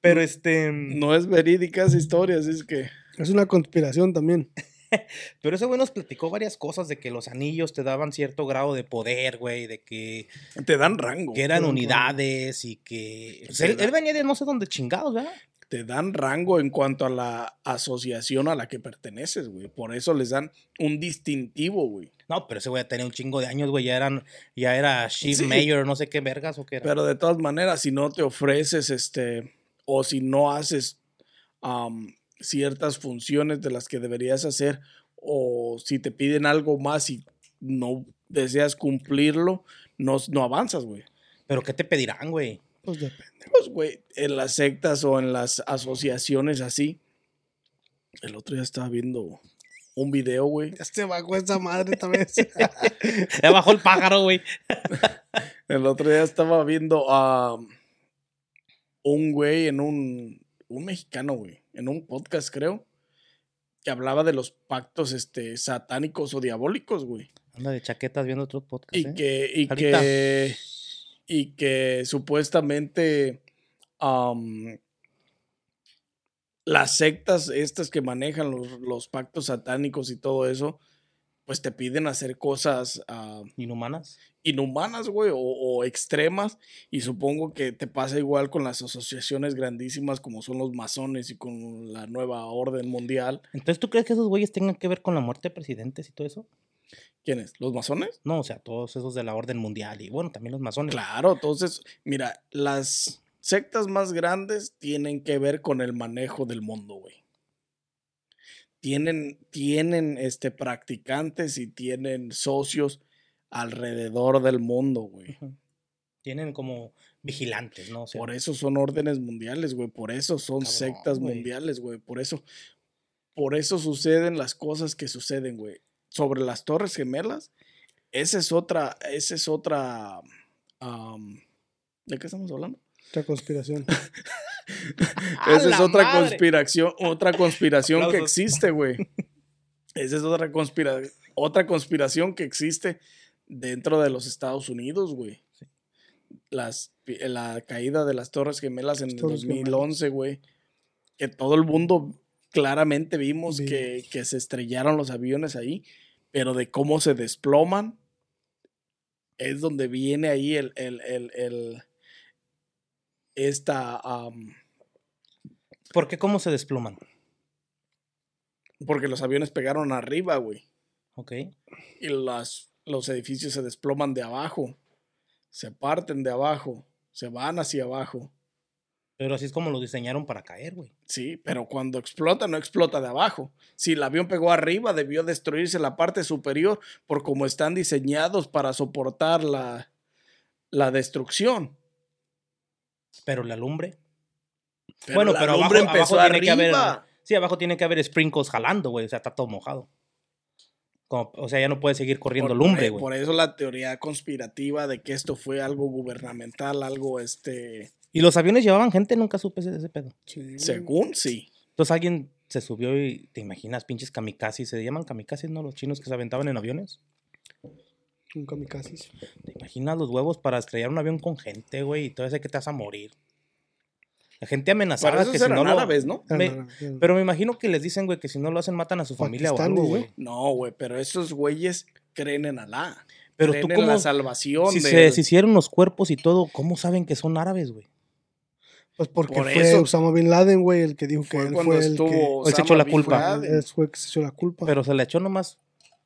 B: Pero este...
A: No es verídica esa historia, así es que...
C: Es una conspiración también.
B: Pero ese güey nos platicó varias cosas de que los anillos te daban cierto grado de poder, güey, de que,
A: Te dan rango.
B: que eran unidades y que... pues, él venía de no sé dónde chingados, ¿verdad?
A: Te dan rango en cuanto a la asociación a la que perteneces, güey. Por eso les dan un distintivo, güey.
B: No, pero ese güey tenía un chingo de años, güey, ya eran, ya era chief
A: Sí.
B: mayor, no sé qué vergas o qué era.
A: Pero de todas maneras, si no te ofreces, este, o si no haces am, ciertas funciones de las que deberías hacer, o si te piden algo más y no deseas cumplirlo, no, no avanzas, güey.
B: Pero ¿qué te pedirán, güey?
C: Pues depende.
A: Pues, güey, en las sectas o en las asociaciones así. El otro día estaba viendo un video, güey.
C: Ya se bajó esa madre esta vez.
B: Ya bajó el pájaro, güey.
A: El otro día estaba viendo a un güey en un, un mexicano, güey, en un podcast, creo, que hablaba de los pactos este, satánicos o diabólicos, güey.
B: Anda de chaquetas viendo otros podcasts,
A: Y
B: ¿eh?
A: que, y que, y que supuestamente am, las sectas estas que manejan los, los pactos satánicos y todo eso, pues te piden hacer cosas ah,
B: Inhumanas.
A: inhumanas, güey, o, o extremas. Y supongo que te pasa igual con las asociaciones grandísimas como son los masones y con la nueva orden mundial.
B: Entonces, ¿tú crees que esos güeyes tengan que ver con la muerte de presidentes y todo eso?
A: ¿Quiénes? ¿Los masones?
B: No, o sea, todos esos de la orden mundial y bueno, también los masones.
A: Claro, entonces, mira, las sectas más grandes tienen que ver con el manejo del mundo, güey. Tienen, tienen este, practicantes y tienen socios alrededor del mundo, güey.
B: Tienen como vigilantes, ¿no? O sea,
A: Por eso son órdenes mundiales, güey. Por eso son
B: Cabrón,
A: sectas mundiales, güey. Por eso, por eso suceden las cosas que suceden, güey. Sobre las Torres Gemelas, esa es otra, esa es otra. am, ¿De qué estamos hablando?
C: Otra conspiración.
B: ¡A
A: Esa es otra
B: madre!
A: conspiración, otra conspiración que existe, güey. Esa es otra, conspira otra conspiración que existe dentro de los Estados Unidos, güey. Las, la caída de las Torres Gemelas en el
C: Torres
A: 2011, güey. Que todo el mundo claramente vimos
C: Vimos.
A: que, que se estrellaron los aviones ahí, pero de cómo se desploman es donde viene ahí el, el, el, el- esta... am,
B: ¿Por qué cómo se desploman?
A: Porque los aviones pegaron arriba, güey.
B: Ok.
A: Y las, los edificios se desploman de abajo. Se parten de abajo. Se van hacia abajo.
B: Pero así es como lo diseñaron para caer, güey.
A: Sí, pero cuando explota, no explota de abajo. Si el avión pegó arriba, debió destruirse la parte superior por cómo están diseñados para soportar la, la destrucción.
B: Pero la lumbre.
A: Pero
B: bueno,
A: la
B: pero
A: lumbre
B: abajo,
A: empezó
B: abajo tiene que haber.
A: arriba.
B: Sí, abajo tiene que haber sprinkles jalando, güey. O sea, está todo mojado. Como- o sea, ya no puede seguir corriendo
A: Por-
B: lumbre, güey.
A: por eso la teoría conspirativa de que esto fue algo gubernamental, algo este.
B: Y los aviones llevaban gente, nunca supe ese, ese pedo.
C: Sí.
A: Según sí.
B: Entonces alguien se subió y te imaginas, pinches kamikazes. Se llaman kamikazes, ¿no? Los chinos que se aventaban en aviones.
C: Un kamikazes.
B: ¿Te imaginas los huevos para estrellar un avión con gente, güey? Y todo ese que te vas a morir. La gente amenazaba
A: Para eso
B: que si no lo...
A: árabes, ¿no?
C: Ah,
B: Me-
C: no, no, no.
B: Pero me imagino que les dicen, güey, que si no lo hacen matan a su familia o algo,
C: ¿no?
B: güey.
A: No, güey, pero esos güeyes creen en Alá.
B: Pero
A: creen
B: tú
A: en
B: cómo...
A: la salvación
B: Si
A: de-
B: se deshicieron los cuerpos y todo, ¿cómo saben que son árabes, güey?
C: Pues porque
A: Por
C: fue
A: eso-
C: Osama Bin Laden, güey, el que dijo que
A: fue
C: él fue el
B: Él se echó la
A: Bin
B: culpa.
C: Que, él fue el que se echó la culpa.
B: Pero se le echó nomás...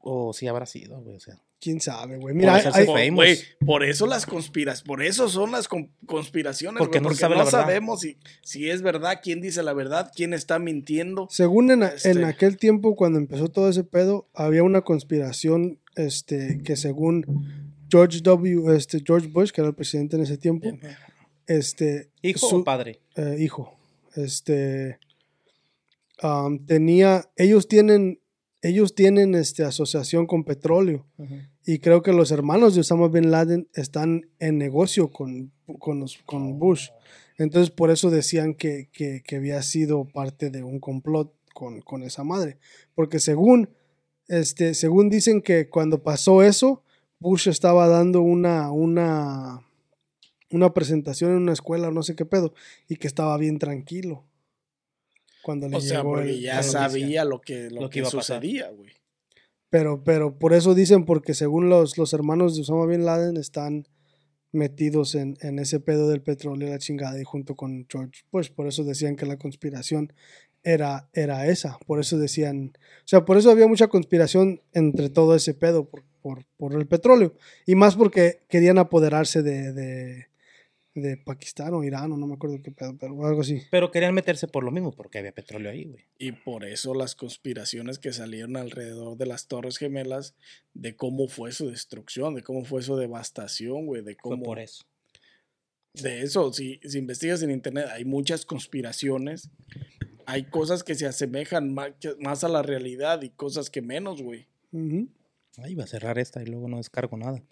B: O sí habrá sido, güey. O sea,
C: ¿Quién sabe, güey?
B: Por
C: Mira, hay-.
A: Por, güey, por eso las conspiras, por eso son las con- conspiraciones,
B: Porque no se
A: porque
B: sabe
A: no
B: la verdad.
A: sabemos si, si es verdad, quién dice la verdad, quién está mintiendo.
C: según en, a-
A: Este-
C: en aquel tiempo, cuando empezó todo ese pedo, había una conspiración este, que según George W. Este, George Bush, que era el presidente en ese tiempo, este,
B: ¿hijo
C: su-
B: o padre?
C: eh, hijo, este, am, tenía, ellos tienen, ellos tienen, este, asociación con petróleo. Y creo que los hermanos de Osama Bin Laden están en negocio con, con, los- con Bush. Entonces, por eso decían que, que- que había sido parte de un complot con, con esa madre. Porque según, este, según dicen que cuando pasó eso, Bush estaba dando una, una, una presentación en una escuela o no sé qué pedo, y que estaba bien tranquilo. Cuando le
A: O sea,
C: llegó
A: porque
C: el-
A: ya sabía lo que, lo
B: Lo que
A: que
B: iba a pasar.
A: sucedía, güey.
C: Pero, pero por eso dicen, porque según los, los hermanos de Osama Bin Laden están metidos en, en ese pedo del petróleo y la chingada y junto con George Bush. Por eso decían que la conspiración era, era esa. Por eso decían, o sea, por eso había mucha conspiración entre todo ese pedo por, por, por el petróleo. Y más porque querían apoderarse de, de, de Pakistán o Irán o no me acuerdo qué pedo, pero algo así.
B: Pero querían meterse por lo mismo, porque había petróleo ahí, güey.
A: Y por eso las conspiraciones que salieron alrededor de las Torres Gemelas, de cómo fue su destrucción, de cómo fue su devastación, güey, de
B: Fue
A: cómo...
B: por eso.
A: De eso, si, si investigas en internet, hay muchas conspiraciones. Hay cosas que se asemejan que- más a la realidad y cosas que menos, güey.
C: Ujú.
B: Ay, iba a cerrar esta y luego no descargo nada.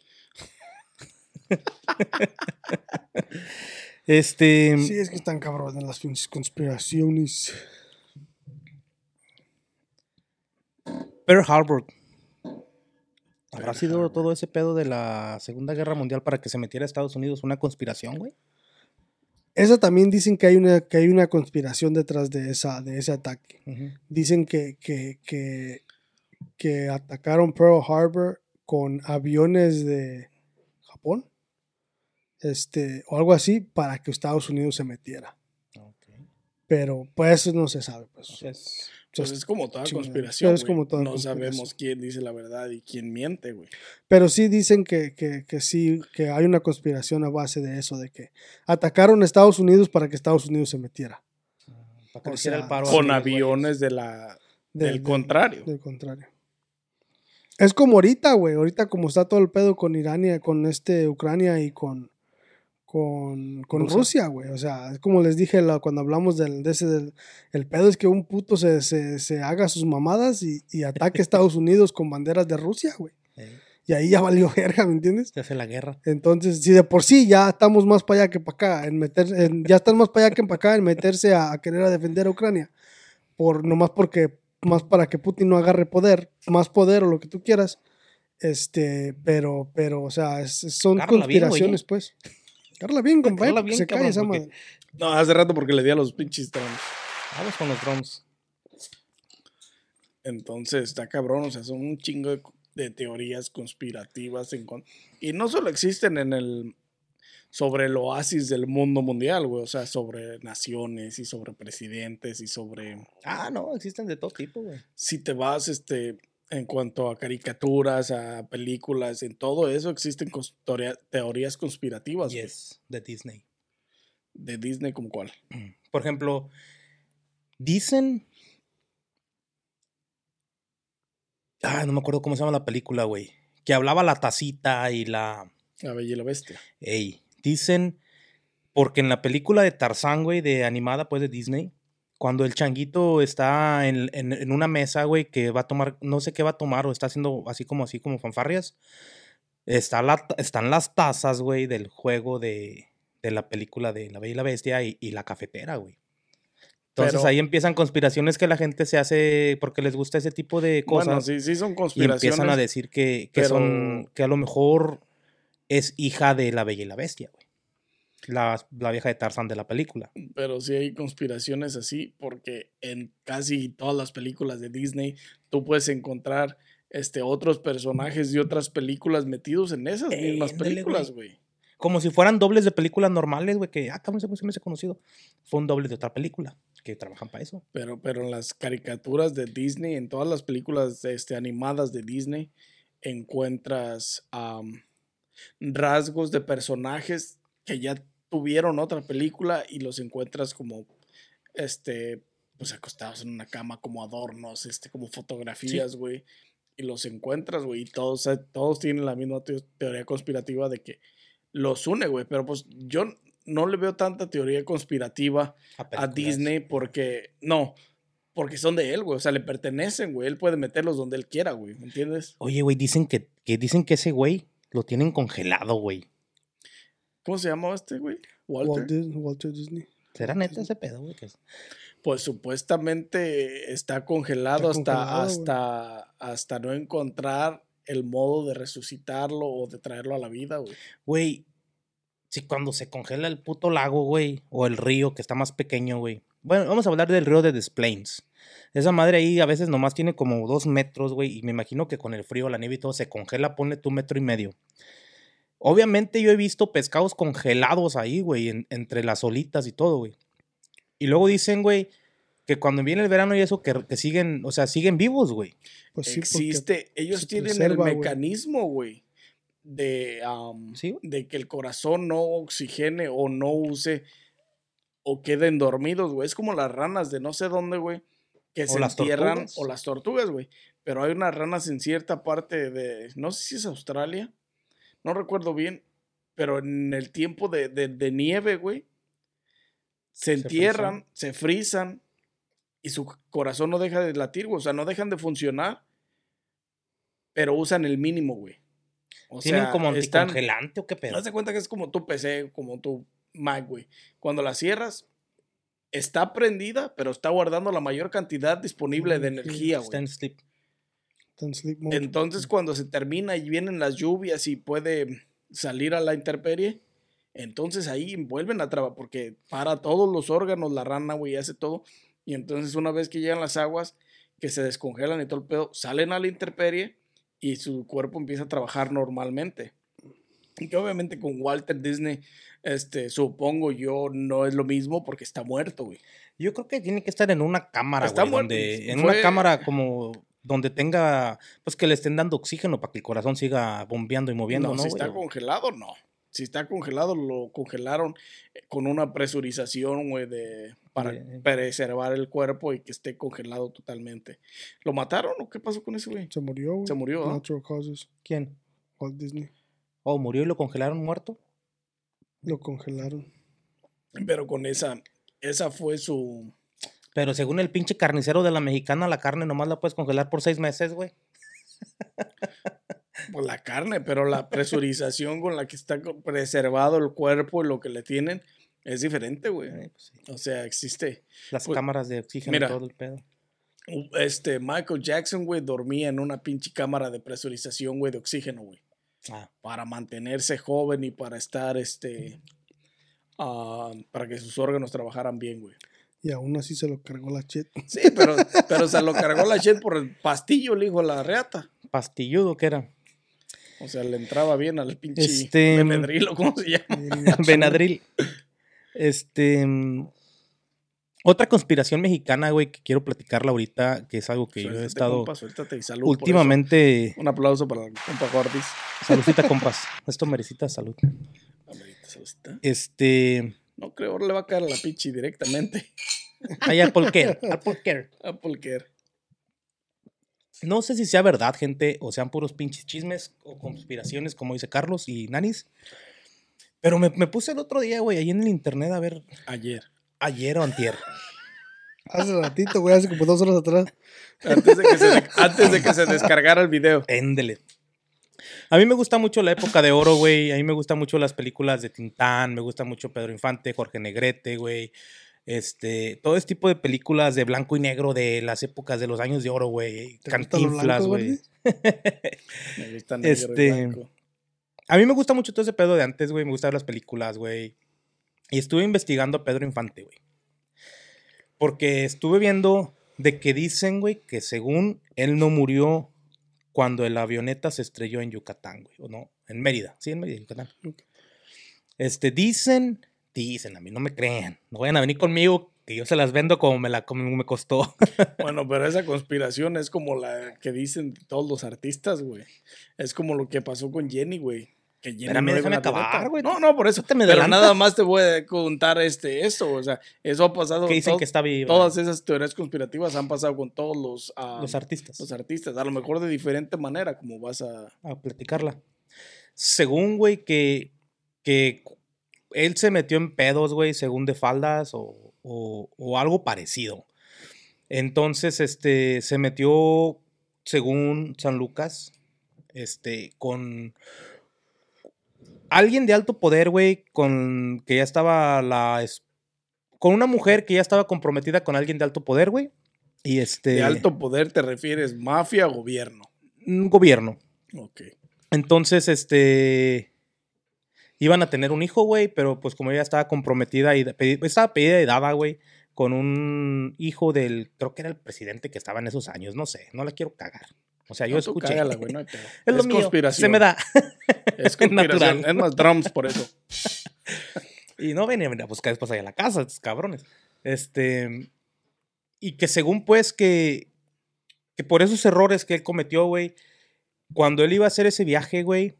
B: este.
C: Sí, es que están cabrones las pinches conspiraciones.
B: Pearl Harbor. ¿Habrá sido todo ese pedo de la Segunda Guerra Mundial para que se metiera a Estados Unidos una conspiración, güey?
C: Esa también dicen que hay una, que hay una conspiración detrás de, esa, de ese ataque. Dicen que, que, que, que atacaron Pearl Harbor con aviones de Japón. Este, o algo así, para que Estados Unidos se metiera. Pero pues eso no se sabe. Pues.
A: Pues es como toda
C: chingada.
A: conspiración.
C: Pero es
A: güey.
C: como toda
A: no
C: conspiración.
A: sabemos quién dice la verdad y quién miente, güey.
C: Pero sí dicen que, que, que sí, que hay una conspiración a base de eso, de que atacaron a Estados Unidos para que Estados Unidos se metiera.
B: para que
C: O sea,
B: el paro
A: Con aviones de la,
C: De-
A: del
C: de-
A: contrario.
C: Del contrario. Es como ahorita, güey. Ahorita como está todo el pedo con Irán y con este Ucrania y con, con, con
A: Rusia.
C: Güey. O sea, es como les dije la- cuando hablamos del, de ese, del, el pedo es que un puto se, se, se haga sus mamadas y, y ataque a Estados Unidos con banderas de Rusia, güey.
B: Eh,
C: Y ahí ya valió verga, ¿me entiendes?
B: se hace la guerra.
C: Entonces, si de por sí ya estamos más para allá que para acá, en meter, en- ya están más para allá que para acá en meterse a, a querer a defender a Ucrania, por nomás porque, más para que Putin no agarre poder, más poder o lo que tú quieras, este, pero, pero, o sea, es- son
B: güey,
C: conspiraciones, pues. Carla bien, compadre,
B: Agárrala
C: que
B: bien,
C: se cae
B: cabrón,
C: esa
B: porque-
C: madre.
A: No, hace rato porque le di a los pinches drones.
B: Vamos con los drones.
A: Entonces está cabrón, o sea, son un chingo de, de teorías conspirativas en con- y no solo existen en el sobre el oasis del mundo mundial, güey, o sea, sobre naciones y sobre presidentes y sobre
B: Ah, no, existen de todo tipo, güey.
A: si te vas este en cuanto a caricaturas, a películas, en todo eso existen teorías conspirativas
B: Yes, de Disney.
A: de Disney como cuál.
B: Por ejemplo, dicen. Ah, no me acuerdo cómo se llama la película, güey. Que hablaba la tacita y la.
A: La Bella y la Bestia.
B: Ey, dicen. Porque en la película de Tarzán, güey, de animada, pues de Disney, cuando el changuito está en, en- en una mesa, güey, que va a tomar, no sé qué va a tomar, o está haciendo así como así como fanfarrias, está la, están las tazas, güey, del juego de, de la película de La Bella y la Bestia y, y la cafetera, güey. Entonces
A: Pero-
B: ahí empiezan conspiraciones que la gente se hace porque les gusta ese tipo de cosas.
A: Bueno, sí, sí son
B: y
A: conspiraciones.
B: empiezan a decir que, que son, que a lo mejor es hija de La Bella y la Bestia, güey. La, la vieja de Tarzán de la película.
A: Pero sí hay conspiraciones así, porque en casi todas las películas de Disney tú puedes encontrar este, otros personajes de otras películas metidos en esas mismas películas, güey.
B: Como si fueran dobles de películas normales, güey, que, ah, cabrón, se me hace conocido. Fue un doble de otra película, que trabajan para eso.
A: Pero, pero en las caricaturas de Disney, en todas las películas este, animadas de Disney, encuentras rasgos de personajes que ya tuvieron otra película y los encuentras como este pues acostados en una cama como adornos, este como fotografías, güey. Y los encuentras, güey, y todos, eh, todos tienen la misma teo- teoría conspirativa de que los une, güey. Pero pues yo no le veo tanta teoría conspirativa a. Disney porque no, porque son de él, güey, o sea, le pertenecen, güey, él puede meterlos donde él quiera, güey, ¿me entiendes?
B: Oye, güey, dicen que, que dicen que ese güey lo tienen congelado, güey.
A: ¿Cómo se llama este, güey? Walter.
C: Walt Walter Disney.
B: ¿Será neta ese pedo, güey?
A: Pues supuestamente está congelado,
C: Está
A: hasta, hasta, hasta no encontrar el modo de resucitarlo o de traerlo a la vida, güey.
B: Güey, si cuando se congela el puto lago, güey, o el río que está más pequeño, güey. Bueno, vamos a hablar del río de Des Plaines. Esa madre ahí a veces nomás tiene como dos metros, güey, y me imagino que con el frío, la nieve y todo se congela, ponle tu metro y medio. Obviamente yo he visto pescados congelados ahí, güey, en- entre las olitas y todo, güey. Y luego dicen, güey, que cuando viene el verano y eso, que, que siguen, o sea, siguen vivos, güey.
C: Pues sí,
A: Existe, ellos tienen
C: preserva,
A: el mecanismo, güey, de,
B: Sí,
A: que el corazón no oxigene o no use o queden dormidos, güey. Es como las ranas de no sé dónde, güey, que
B: O
A: se
B: las
A: entierran,
B: tortugas.
A: o las tortugas, güey. Pero hay unas ranas en cierta parte de, no sé si es Australia, no recuerdo bien, pero en el tiempo de, de- de nieve, güey, se
B: Se
A: entierran, se frizan y su corazón no deja de latir, güey. O sea, no dejan de funcionar, pero usan el mínimo, güey. O
B: ¿Tienen
A: sea,
B: como
A: están-
B: anticongelante o qué pedo?
A: Haz de cuenta que es como tu PC, como tu Mac, güey. Cuando la cierras, está prendida, pero está guardando la mayor cantidad disponible de
C: Mm, sí,
A: energía,
B: Está
A: güey.
B: en sleep.
C: Sleep.
A: Entonces, cuando se termina y vienen las lluvias y puede salir a la intemperie, entonces ahí vuelven a trabajar, porque para todos los órganos la rana, güey, hace todo. Y entonces, una vez que llegan las aguas, que se descongelan y todo el pedo, salen a la intemperie y su cuerpo empieza a trabajar normalmente. Y que obviamente con Walter Disney, este, supongo yo, no es lo mismo porque está muerto, güey.
B: Yo creo que tiene que estar en una cámara,
A: Está
B: güey,
A: muerto,
B: donde, en
A: fue-
B: una cámara como donde tenga, pues que le estén dando oxígeno para que el corazón siga bombeando y moviendo,
A: no,
B: ¿no?
A: si
B: güey?
A: está congelado, no. Si está congelado, lo congelaron eh, con una presurización, güey, de, para
B: De-
A: preservar el cuerpo y que esté congelado totalmente. ¿Lo mataron o qué pasó con ese güey?
C: Se murió, güey.
A: Se murió, ¿ah?
C: Natural causes.
B: ¿Quién?
C: Walt Disney.
B: Oh, murió y lo congelaron muerto.
C: Lo congelaron.
A: Pero con esa, esa fue su...
B: Pero según el pinche carnicero de la mexicana, la carne nomás la puedes congelar por seis meses, güey.
A: Pues la carne, pero la presurización con la que está preservado el cuerpo y lo que le tienen es diferente, güey.
B: Eh, pues sí.
A: O sea, existe.
B: Las
A: Pues,
B: cámaras de oxígeno
A: mira.
B: y todo el pedo.
A: Este, Michael Jackson, güey, dormía en una pinche cámara de presurización, güey, de oxígeno, güey.
B: Ah,
A: Para mantenerse joven y para estar, este, ah, para que sus órganos trabajaran bien, güey.
C: Y aún así se lo cargó la chet.
A: Sí, pero, pero se lo cargó la shit por el pastillo, hijo de la reata.
B: pastilludo que era.
A: O sea, le entraba bien al pinche
B: Este,
A: Benedrilo, ¿cómo se llama?
B: Benadryl. Este. mm, Otra conspiración mexicana, güey, que quiero platicarla ahorita, que es algo que yo he estado
A: compa, suéltate y salud
B: últimamente.
A: Un aplauso para el compa Gordis.
B: Saludcita, compas. Esto merecita salud.
A: Amerita, saludcita.
B: Este.
A: No creo, ahora le va a caer a la pinche directamente.
B: Ay, Apple Care. Apple Care.
A: Apple Care.
B: No sé si sea verdad, gente, o sean puros pinches chismes o conspiraciones, como dice Carlos y Nanis. Pero me, me puse el otro día, güey, ahí en el internet a ver,
A: Ayer.
B: ayer o antier.
C: Hace ratito, güey, hace como dos horas atrás.
A: Antes de que se, de- antes de que se descargara el video.
B: Éndele. A mí me gusta mucho la época de oro, güey. A mí me gustan mucho las películas de Tintán. Me gusta mucho Pedro Infante, Jorge Negrete, güey. Este, todo este tipo de películas de blanco y negro de las épocas de los años de oro, güey.
C: ¿Te gustan
B: Cantinflas, güey.
A: Me gusta negro y
B: Este. A mí me gusta mucho todo ese pedo de antes, güey. Me gustan las películas, güey. Y estuve investigando a Pedro Infante, güey. Porque estuve viendo de que dicen, güey, que según él no murió cuando el avioneta se estrelló en Yucatán, güey. O no, en Mérida. Sí, en Mérida, Yucatán. Este, dicen, dicen, a mí no me crean. No vayan a venir conmigo, que yo se las vendo como me, la, como me costó.
A: Bueno, pero esa conspiración es como la que dicen todos los artistas, güey. Es como lo que pasó con Jenny, güey. Que
B: Espérame, déjame acabar, güey.
A: No, no, por eso.
B: te me
A: pero nada más te voy a contar este, esto. O sea, eso ha pasado.
B: que dicen
A: todo-
B: que está vivo.
A: Todas esas teorías conspirativas han pasado con todos los,
B: los artistas.
A: los artistas. A lo mejor de diferente manera, como vas a.
B: a platicarla. Según, güey, que, que él se metió en pedos, güey, según de faldas o, o- o algo parecido. Entonces, este, se metió, según San Lucas, este, con alguien de alto poder, güey, con que ya estaba la... con una mujer que ya estaba comprometida con alguien de alto poder, güey. Y este...
A: De alto poder te refieres, mafia o gobierno.
B: Un gobierno.
A: Ok.
B: Entonces, este. Iban a tener un hijo, güey, pero pues como ella estaba comprometida y estaba pedida y daba, güey, con un hijo del, creo que era el presidente que estaba en esos años, no sé, no la quiero cagar. O sea, yo
A: No,
B: escuché.
A: cágala, güey, no
B: es lo
A: Es
B: mío,
A: conspiración.
B: se me da.
A: Es conspiración.
B: natural.
A: Es más drums por eso.
B: Y no venían a buscar después allá a la casa, estos cabrones. Este. Y que según, pues, que. Que por esos errores que él cometió, güey. Cuando él iba a hacer ese viaje, güey.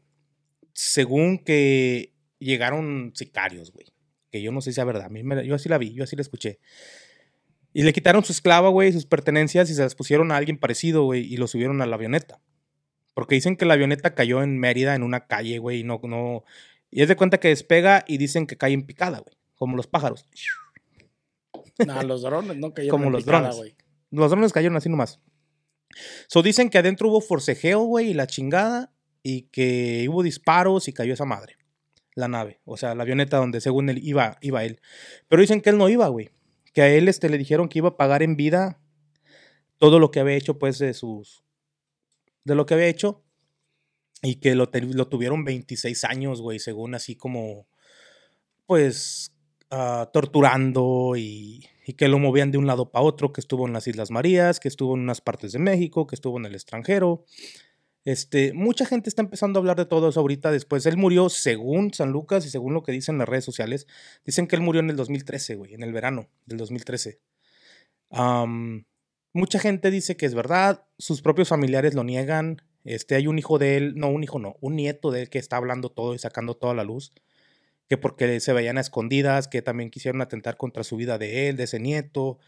B: Según que llegaron sicarios, güey. Que yo no sé si es verdad. A mí me yo así la vi, yo así la escuché. Y le quitaron su esclava, güey, sus pertenencias y se las pusieron a alguien parecido, güey. Y lo subieron a la avioneta. Porque dicen que la avioneta cayó en Mérida, en una calle, güey. Y no, no, y es de cuenta que despega y dicen que cae en picada, güey. Como los pájaros.
A: Nah, los drones no cayeron
B: Como
A: en
B: los
A: picada,
B: drones.
A: güey.
B: Los drones cayeron así nomás. So dicen que adentro hubo forcejeo, güey, y la chingada. Y que hubo disparos y cayó esa madre. La nave. O sea, la avioneta donde según él iba, iba él. Pero dicen que él no iba, güey. Que a él este, le dijeron que iba a pagar en vida todo lo que había hecho, pues, de sus. De lo que había hecho. Y que lo, lo tuvieron 26 años, güey, según así como. Pues. ah, torturando y, y que lo movían de un lado para otro, que estuvo en las Islas Marías, que estuvo en unas partes de México, que estuvo en el extranjero. Este, mucha gente está empezando a hablar de todo eso ahorita después. Él murió según San Lucas y según lo que dicen las redes sociales. Dicen que él murió en el 2013, güey, en el verano del 2013. Am, mucha gente dice que es verdad, sus propios familiares lo niegan. Este, hay un hijo de él, no, un hijo no, un nieto de él que está hablando todo y sacando toda la luz. Que porque se veían a escondidas, que también quisieron atentar contra su vida de él, de ese nieto.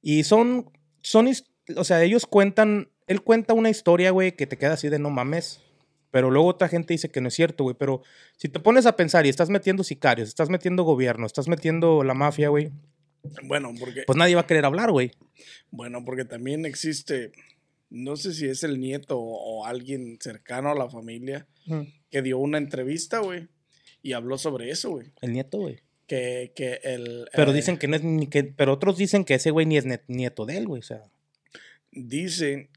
B: Y son, son, o sea, ellos cuentan, él cuenta una historia, güey, que te queda así de no mames. Pero luego otra gente dice que no es cierto, güey. Pero si te pones a pensar y estás metiendo sicarios, estás metiendo gobierno, estás metiendo la mafia, güey,
A: Bueno, porque,
B: pues nadie va a querer hablar, güey.
A: bueno, porque también existe, no sé si es el nieto o, alguien cercano a la familia que dio una entrevista, güey, y habló sobre eso, güey.
B: El nieto, güey.
A: Que, que el...
B: Pero
A: eh,
B: dicen que no es ni que. Pero otros dicen que ese güey ni es nieto de él, güey. O sea.
A: Dicen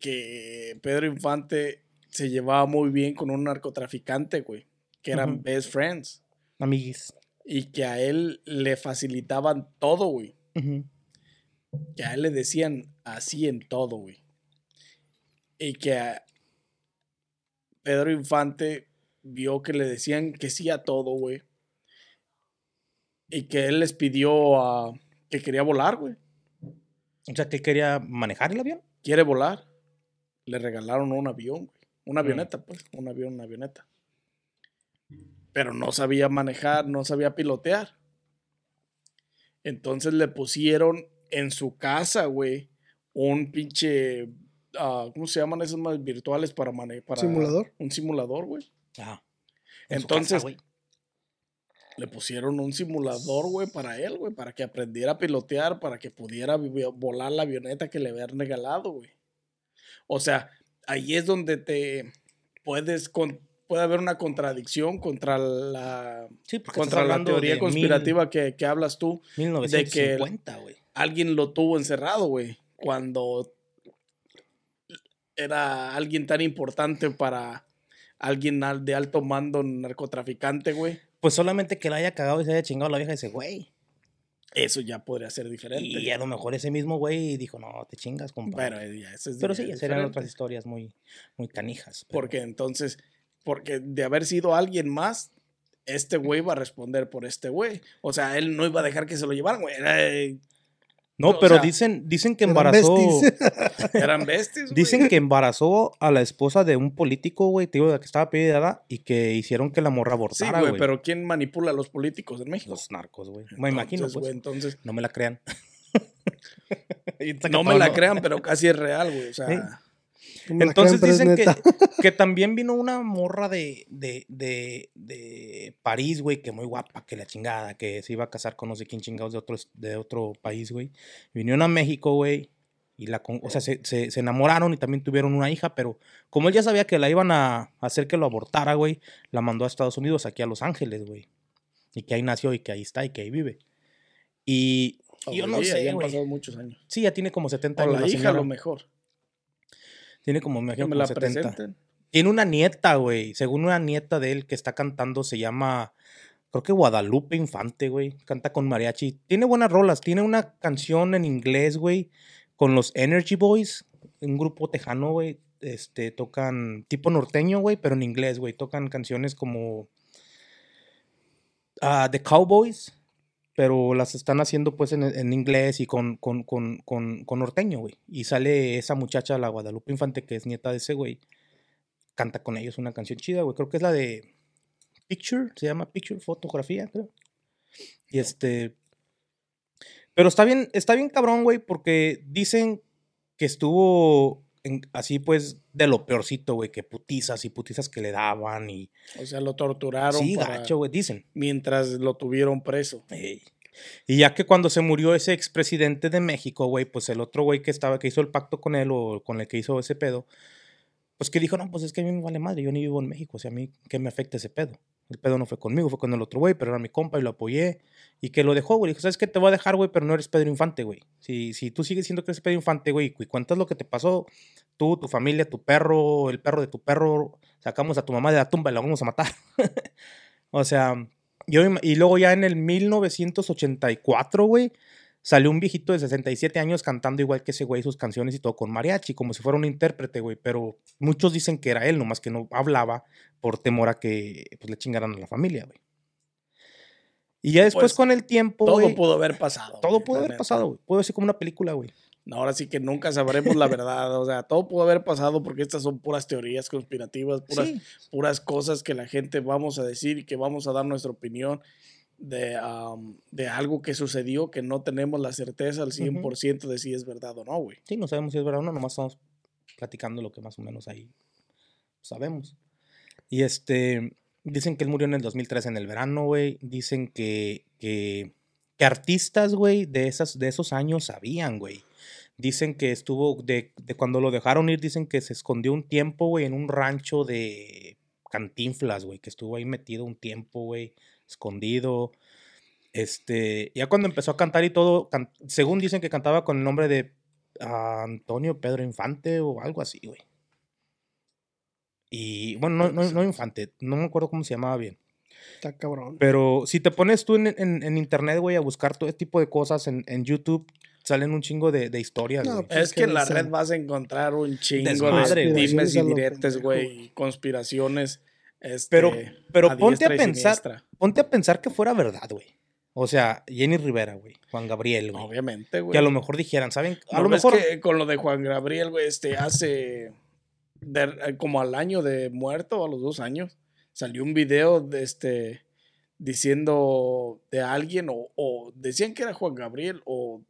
A: que Pedro Infante se llevaba muy bien con un narcotraficante, güey, que eran best friends.
B: Amiguis.
A: Y que a él le facilitaban todo, güey. Que a él le decían así en todo, güey. Y que a Pedro Infante vio que le decían que sí a todo, güey. Y que él les pidió a que quería volar, güey.
B: O sea, que quería manejar el avión.
A: quiere volar. Le regalaron un avión, güey. Una avioneta, pues. Un avión, una avioneta. Pero no sabía manejar, no sabía pilotear. Entonces le pusieron en su casa, güey, un pinche. ah, ¿Cómo se llaman esos más virtuales para manejar?
C: ¿Simulador?
A: Un simulador, güey.
B: Ajá.
A: Entonces, Le pusieron un simulador, güey, para él, güey, para que aprendiera a pilotear, para que pudiera volar la avioneta que le habían regalado, güey. O sea, ahí es donde te puedes, con, puede haber una contradicción contra la,
B: sí,
A: contra la teoría
B: de
A: conspirativa que, que hablas tú.
B: Mil, 1950, güey.
A: Alguien lo tuvo encerrado, güey, cuando era alguien tan importante para alguien al- de alto mando narcotraficante, güey.
B: Pues solamente que la haya cagado y se haya chingado la vieja de ese güey.
A: Eso ya podría ser diferente.
B: Y a lo mejor ese mismo güey dijo, no, te chingas, compa.
A: Pero eh, ya, eso es
B: Pero
A: di-
B: sí, serían otras historias muy, muy canijas. pero-
A: Porque entonces, porque de haber sido alguien más, este güey va a responder por este güey. O sea, él no iba a dejar que se lo llevaran, güey. Era, eh,
B: No, pero
A: sea,
B: dicen, dicen que embarazó.
A: eran bestias. güey.
B: Dicen que embarazó a la esposa de un político, güey, la que estaba pedida y que hicieron que la morra
A: Sí,
B: abortara,
A: güey,
B: güey.
A: pero ¿quién manipula a los políticos en México?
B: Los narcos, güey. Me imagino, pues.
A: güey, entonces,
B: No me la crean.
A: no me la crean, pero casi es real, güey. O sea,
B: Sí. Entonces dicen que, que también vino una morra de, de, de, de París, güey, que muy guapa, que la chingada, que se iba a casar con no sé quién chingados de otro, de otro país, güey. Vinieron a México, güey, y la, con- o sea, se, se, se enamoraron y también tuvieron una hija, pero como él ya sabía que la iban a hacer que lo abortara, güey, la mandó a Estados Unidos, aquí a Los Ángeles, güey. Y que ahí nació y que ahí está y que ahí vive. Y y yo no
A: oye,
B: sé,
A: ya han pasado muchos años.
B: Sí, ya tiene como 70
A: O
B: años.
A: la
B: la
A: hija, a lo mejor.
B: Tiene como, me
A: Que
B: imagino,
A: me
B: como
A: la
B: 70.
A: presenten.
B: Tiene una nieta, güey. Según una nieta de él que está cantando, se llama, creo que Guadalupe Infante, güey. Canta con mariachi. Tiene buenas rolas. Tiene una canción en inglés, güey, con los Energy Boys, un grupo tejano, güey. Este, tocan tipo norteño, güey, pero en inglés, güey. Tocan canciones como ah, The Cowboys, pero las están haciendo pues en, en inglés y con, con, con, con, con norteño, güey. Y sale esa muchacha, la Guadalupe Infante, que es nieta de ese güey canta con ellos una canción chida, güey. Creo que es la de Picture, se llama Picture, fotografía, creo. Y este. Pero está bien, está bien cabrón, güey, porque dicen que estuvo en- así, pues, de lo peorcito, güey, que putizas y putizas que le daban y.
A: O sea, lo torturaron
B: Sí,
A: para-
B: gacho, güey, dicen.
A: mientras lo tuvieron preso.
B: Ey. Y ya que cuando se murió ese expresidente de México, güey, pues el otro güey que estaba, que hizo el pacto con él o con el que hizo ese pedo, pues que dijo, no, pues es que a mí me vale madre, yo ni vivo en México, o sea, a mí, ¿qué me afecta ese pedo? El pedo no fue conmigo, fue con el otro güey, pero era mi compa y lo apoyé. Y que lo dejó, güey. Dijo, ¿sabes qué? Te voy a dejar, güey, pero no eres Pedro Infante, güey. Si, si tú sigues siendo que eres Pedro Infante, güey, y cuentas lo que te pasó, tú, tu familia, tu perro, el perro de tu perro, sacamos a tu mamá de la tumba y la vamos a matar. o sea, yo, y luego ya en el 1984, güey, salió un viejito de 67 años cantando igual que ese güey sus canciones y todo con mariachi, como si fuera un intérprete, güey. Pero muchos dicen que era él, nomás que no hablaba por temor a que pues, le chingaran a la familia, güey. Y ya después
A: Pues,
B: con el tiempo,
A: Todo
B: güey,
A: pudo haber pasado.
B: todo
A: güey,
B: pudo haber pasado, güey. Puede ser como una película, güey.
A: Ahora sí que nunca sabremos la verdad. O sea, todo pudo haber pasado porque estas son puras teorías conspirativas, puras,
B: Sí,
A: puras cosas que la gente vamos a decir y que vamos a dar nuestra opinión de, de algo que sucedió que no tenemos la certeza al 100% de si es verdad o no, güey.
B: sí, no sabemos si es verdad o no, nomás estamos platicando lo que más o menos ahí sabemos. Y este, dicen que él murió en el 2003 en el verano, güey. Dicen que, que, artistas, güey, de, esas, de esos años sabían, güey. Dicen que estuvo, de, de cuando lo dejaron ir, dicen que se escondió un tiempo, güey, en un rancho de cantinflas, güey, que estuvo ahí metido un tiempo, güey, escondido. Este, ya cuando empezó a cantar y todo, según dicen que cantaba con el nombre de ah, Antonio Pedro Infante o algo así, güey. Y bueno, no, no, no Infante, no me acuerdo cómo se llamaba bien.
C: Está cabrón.
B: Pero si te pones tú en, en- en internet, güey, a buscar todo este tipo de cosas en, en YouTube, salen un chingo de, de historias,
C: No,
B: güey.
C: pues,
A: Es que en la red vas a encontrar un chingo
B: Desmadre,
A: de dimes y diretes, güey, y conspiraciones. Este,
B: Pero, pero
A: a
B: ponte a pensar,
A: siniestra.
B: ponte a pensar que fuera verdad, güey. O sea, Jenny Rivera, güey, Juan Gabriel, güey.
A: Obviamente, güey.
B: Que a lo mejor dijeran, ¿saben? A
A: ¿No
B: lo mejor.
A: que con lo de Juan Gabriel, güey, este, hace de- eh, como al año de muerto, a los dos años, salió un video de este diciendo de alguien, o, o decían que era Juan Gabriel, o,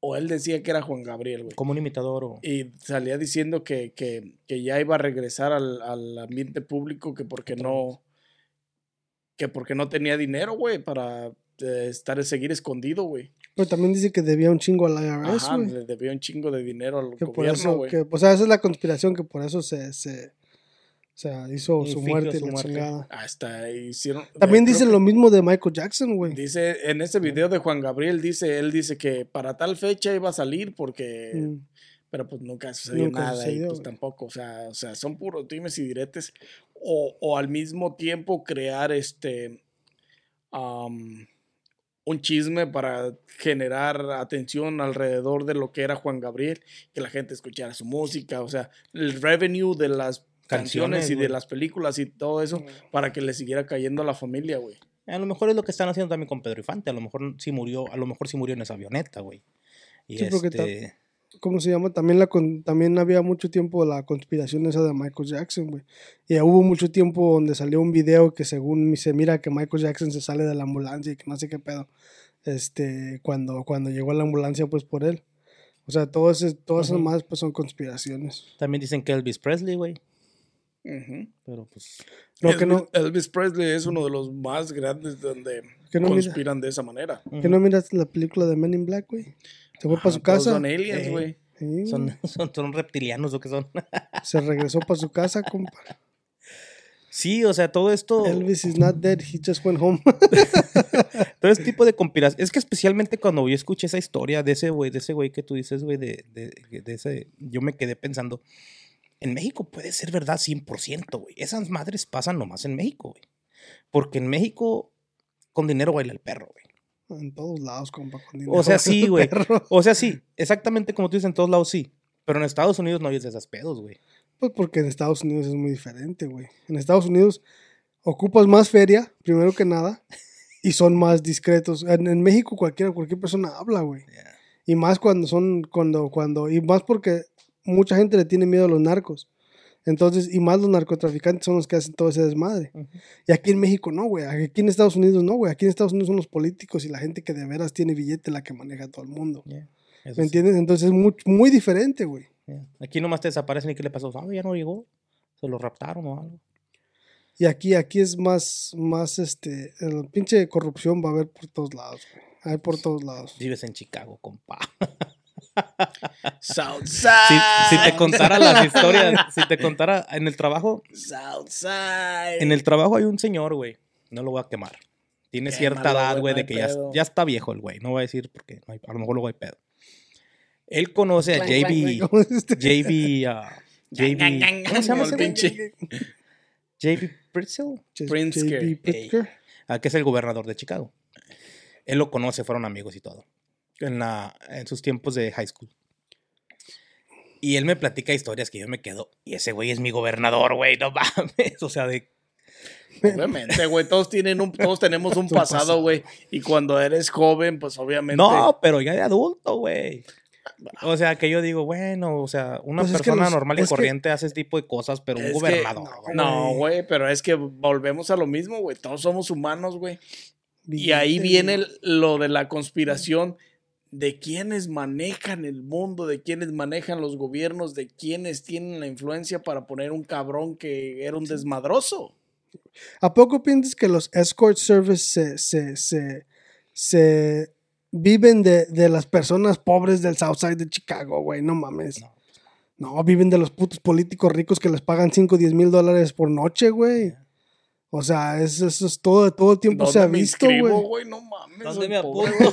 A: o él decía que era Juan Gabriel, güey.
B: Como un imitador o.
A: Y salía diciendo que, que, que ya iba a regresar al, al ambiente público, que porque no. Que porque no tenía dinero, güey, para eh, estar, seguir escondido, güey.
C: Pero también dice que debía un chingo al IRS,
A: Ajá, le debía un chingo de dinero al
C: Que
A: gobierno, güey.
C: o sea, esa es la conspiración, que por eso se, se o sea, hizo
B: Y
C: su muerte y
B: su
C: la
B: muerte.
C: chingada.
A: Hasta hicieron.
C: También
A: creo
C: dicen
A: que
C: lo mismo de Michael Jackson, güey.
A: Dice, en ese video de Juan Gabriel, dice, él dice que para tal fecha iba a salir porque.
C: Mm.
A: Pero pues nunca sucedió
C: Nunca
A: nada
C: sucedió,
A: y pues
C: güey.
A: tampoco. O sea, o sea, son puros dimes y diretes. O, o al mismo tiempo crear este. am, un chisme para generar atención alrededor de lo que era Juan Gabriel, que la gente escuchara su música, o sea, el revenue de las canciones,
B: Canciones,
A: y de las películas y todo eso, para que le siguiera cayendo a la familia, güey.
B: A lo mejor es lo que están haciendo también con Pedro Infante. A lo mejor sí murió, a lo mejor sí murió en esa avioneta, güey. Y
C: Sí,
B: este,
C: ¿Cómo se llama? También, la con- también había mucho tiempo la conspiración esa de Michael Jackson, güey. Y hubo mucho tiempo donde salió un video que según se mira que Michael Jackson se sale de la ambulancia y que no sé qué pedo. Este, cuando, cuando llegó a la ambulancia, pues por él. O sea, todo ese, todas esas más pues son conspiraciones.
B: también dicen que Elvis Presley, güey. Pero pues.
C: No,
A: Elvis,
C: que no,
A: Elvis Presley es uno de los más grandes donde
C: que no, mira-
A: conspiran de esa manera.
C: que no miras la película de Men in Black, güey. Se fue para
A: Ajá,
C: su casa.
A: Son aliens, güey.
C: Sí.
B: Son, son, son reptilianos o qué son.
C: Se regresó para su casa, compa.
B: sí, o sea, todo esto.
C: Elvis is not dead, he just went home.
B: Todo ese tipo de conspiración. Es que especialmente cuando yo escuché esa historia de ese güey, de ese güey que tú dices, güey, de, de, de ese. Yo me quedé pensando. En México puede ser verdad 100%, güey. Esas madres pasan nomás en México, güey. Porque en México, con dinero baila el perro, güey.
C: En todos lados, compa. con dinero,
B: O sea, sí, güey. O sea, sí, exactamente como tú dices, en todos lados sí. Pero en Estados Unidos no hay esas pedos, güey.
C: Pues porque en Estados Unidos es muy diferente, güey. En Estados Unidos ocupas más feria, primero que nada, y son más discretos. En, en México cualquiera, cualquier persona habla, güey.
B: Yeah.
C: Y más cuando son, cuando, cuando, y más porque mucha gente le tiene miedo a los narcos. Entonces, y más los narcotraficantes son los que hacen todo ese desmadre. Y aquí en México no, güey. Aquí en Estados Unidos no, güey. Aquí en Estados Unidos son los políticos y la gente que de veras tiene billete la que maneja a todo el mundo.
B: Yeah,
C: ¿Me
B: sí,
C: entiendes? Entonces es muy, muy diferente, güey.
B: yeah. Aquí nomás te desaparecen y ¿qué le pasó? Ah, ya no llegó. Se lo raptaron o algo.
C: Y aquí, aquí es más, más, este, el pinche corrupción va a haber por todos lados, güey. Hay por todos lados.
B: Vives en Chicago, compa.
A: Southside.
B: Si, si te contara las historias, si te contara en el trabajo,
A: Southside.
B: en el trabajo hay un señor, güey. No lo voy a quemar. Tiene cierta
A: Quémalo,
B: edad,
A: güey, no
B: de que ya, ya está viejo el güey. No voy a decir porque no hay- a lo mejor luego hay pedo. Él conoce a JB. JB. ah, JB. ¿Cómo se llama ese
A: pinche
B: JB
A: Pritzker.
C: JB Pritzker.
B: ah, que es el gobernador de Chicago. Él lo conoce, fueron amigos y todo. En, la, en sus tiempos de high school. Y él me platica historias que yo me quedo. Y ese güey es mi gobernador, güey, no mames. O sea, de.
A: Obviamente, güey. Todos tienen un, todos tenemos un pasado, güey. Y cuando eres joven, pues obviamente.
B: No, pero ya de adulto, güey. O sea, que yo digo, bueno, o sea, una
C: Pues es que
B: persona
C: los-
B: normal y
C: es que-
B: corriente hace ese tipo de cosas, pero un
A: que-
B: gobernador. güey.
A: No,
C: güey.
A: güey, pero es que volvemos a lo mismo, güey. Todos somos humanos, güey. Y ahí viene lo de la conspiración de quienes manejan el mundo, de quienes manejan los gobiernos, de quienes tienen la influencia para poner un cabrón que era un desmadroso.
C: ¿A poco piensas que los escort service se, se, se, se viven de, de las personas pobres del Southside de Chicago, güey? No mames.
B: No.
C: No, viven de los putos políticos ricos que les pagan 5 o 10 mil dólares por noche, güey. O sea, eso, eso es todo, todo el tiempo se ha
A: ¿Dónde me
C: visto,
A: inscribo,
C: güey.
A: No mames.
B: ¿Dónde me apunto?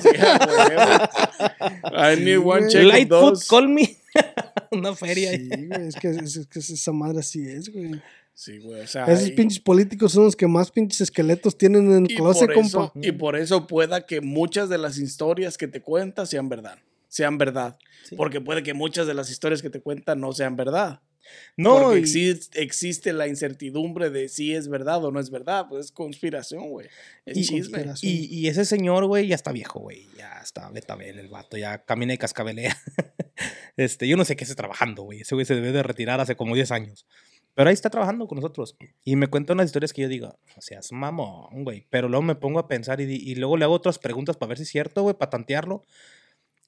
A: I need one check
B: Lightfoot,
A: those.
B: call me. Una feria.
C: Sí, güey, es que, es, es que esa madre así es, güey.
A: Sí, güey. O sea,
C: Esos
A: y-
C: pinches políticos son los que más pinches esqueletos tienen en el
A: y
C: closet,
A: por eso,
C: compa.
A: y por eso pueda que muchas de las historias que te cuentan sean verdad. Sean verdad.
B: Sí.
A: Porque puede que muchas de las historias que te cuentan no sean verdad.
B: No,
A: Porque existe, existe la incertidumbre de si es verdad o no es verdad. Pues es conspiración, güey. Es
B: Y-
A: chisme.
C: conspiración.
B: Y, y ese señor, güey, ya está viejo, güey. Ya está betabel el vato, ya camina y cascabelea. este, yo no sé qué esté trabajando, güey. Ese güey se debe de retirar hace como 10 años. Pero ahí está trabajando con nosotros. Y me cuenta unas historias que yo digo, o sea, es mamón, güey. Pero luego me pongo a pensar y, y luego le hago otras preguntas para ver si es cierto, güey, para tantearlo.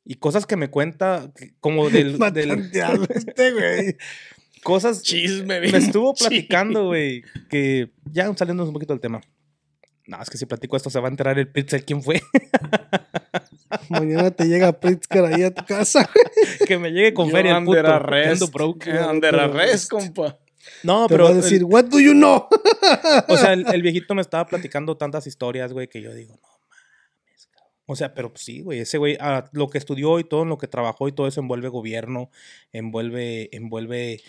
B: Y cosas que me cuenta, como del... Del
C: este, güey.
B: cosas...
A: Chisme,
B: Me estuvo platicando, güey, que ya saliéndonos un poquito del tema. No, es que si platico esto se va a enterar el Pritzel quién fue.
C: Mañana te llega Pritzker ahí a tu casa, güey.
B: que me llegue con
A: Yo
B: feria el
A: under
B: puto. que
A: arrest.
B: broke.
A: Eh, Under arrest, compa.
B: No,
C: Te
B: pero.
C: va a decir,
B: el-
C: what do you know?
B: o sea, el, el viejito me estaba platicando tantas historias, güey, que yo digo, no. O sea, pero sí, güey. Ese güey, ah, lo que estudió y todo en lo que trabajó y todo eso envuelve gobierno, envuelve, envuelve.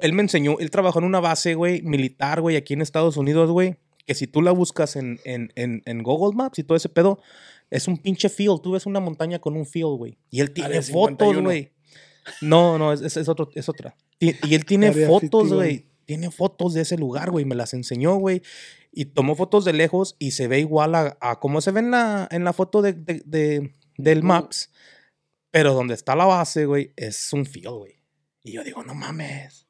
B: Él me enseñó, él trabajó en una base, güey, militar, güey, aquí en Estados Unidos, güey. Que si tú la buscas en, en, en, en Google Maps y todo ese pedo, es un pinche field. Tú ves una montaña con un field, güey. Y él tiene
A: Área
B: fotos,
A: 51.
B: güey. No, no, es, es, es otro, es otra. Ti- Y él tiene fotos,
C: 51.
B: güey. Tiene fotos de ese lugar, güey. Me las enseñó, güey. Y tomó fotos de lejos y se ve igual a, a como se ve en la, en la foto de, de- de- del Maps. Pero donde está la base, güey, es un field, güey. Y yo digo, no mames.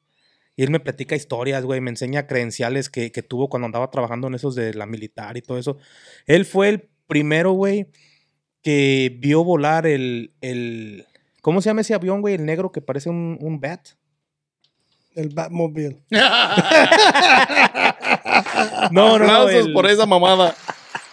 B: Y él me platica historias, güey. Me enseña credenciales que, que tuvo cuando andaba trabajando en esos de la militar y todo eso. Él fue el primero, güey, que vio volar el, el... ¿Cómo se llama ese avión, güey? El negro que parece un, un bat.
C: El Batmobile.
B: No, no, no.
A: Aplausos
B: El,
A: por esa mamada.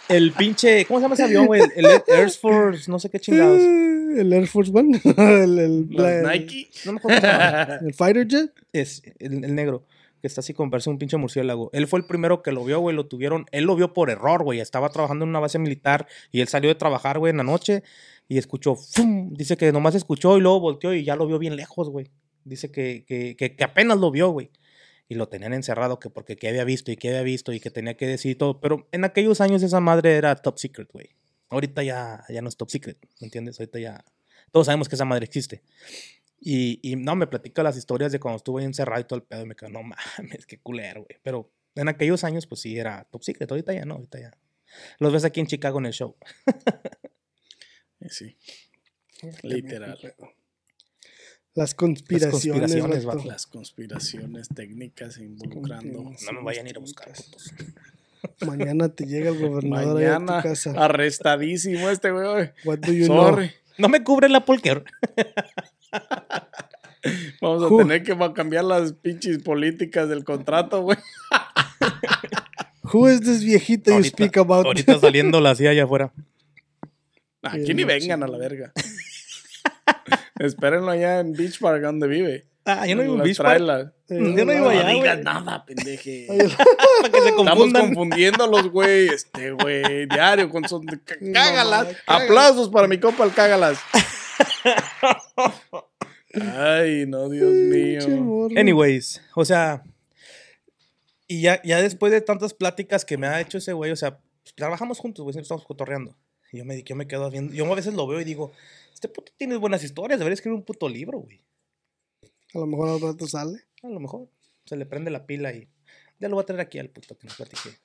B: el pinche... ¿Cómo se llama ese avión, güey? El, el Air Force, no sé qué chingados.
C: El Air Force One. el,
A: Nike.
B: No me acuerdo cómo se llama.
C: el Fighter Jet.
B: Es el, el negro, que está así con verse un pinche murciélago. Él fue el primero que lo vio, güey. Lo tuvieron. Él lo vio por error, güey. Estaba trabajando en una base militar y él salió de trabajar, güey, en la noche y escuchó. ¡fum! Dice que nomás escuchó y luego volteó y ya lo vio bien lejos, güey. Dice que, que, que, que apenas lo vio, güey. Y lo tenían encerrado que porque qué había visto y qué había visto y que tenía que decir todo. Pero en aquellos años esa madre era top secret, güey. Ahorita ya, ya no es top secret, ¿me entiendes? Ahorita ya. Todos sabemos que esa madre existe. Y, y no, me platica las historias de cuando estuve ahí encerrado y todo el pedo. Y me quedo, no mames, qué culero, güey. Pero en aquellos años, pues sí, era top secret. Ahorita ya no, ahorita ya. Los ves aquí en Chicago en el show.
A: Sí, literal.
C: Las conspiraciones.
B: conspiraciones,
C: vato.
B: vato.
A: Las conspiraciones técnicas involucrando.
B: No me vayan a ir a buscar.
C: Mañana te llega el gobernador a tu casa.
A: arrestadísimo este güey.
C: What do you
A: Sorry.
B: No me cubre la polker.
A: Vamos a tener que va- cambiar las pinches políticas del contrato, güey.
C: know? Who is this viejito you
B: Ahorita-
C: speak about?
B: Ahorita saliendo la CIA allá afuera.
A: Aquí ni vengan a la verga. Espérenlo allá en Beach Park, donde vive.
B: Ah, yo no vivo en Beach Park.
C: Eh,
B: Yo no vivo
A: No
B: allá,
A: digas
B: güey.
A: nada, pendeje.
B: Para que se
A: Estamos
B: confundan.
A: confundiéndolos, güey. Este, güey, diario con son... Cágalas.
C: cágalas.
A: Aplausos para mi compa el cágalas. Ay, no, Dios mío.
B: Anyways, o sea, y ya, ya después de tantas pláticas que me ha hecho ese güey, o sea, trabajamos juntos, güey, siempre estamos cotorreando. Y yo me, yo me quedo viendo, yo a veces lo veo y digo, este puto tiene buenas historias, debería escribir un puto libro, güey.
C: A lo mejor al rato sale.
B: A lo mejor se le prende la pila y ya lo voy a traer aquí al puto que nos platique.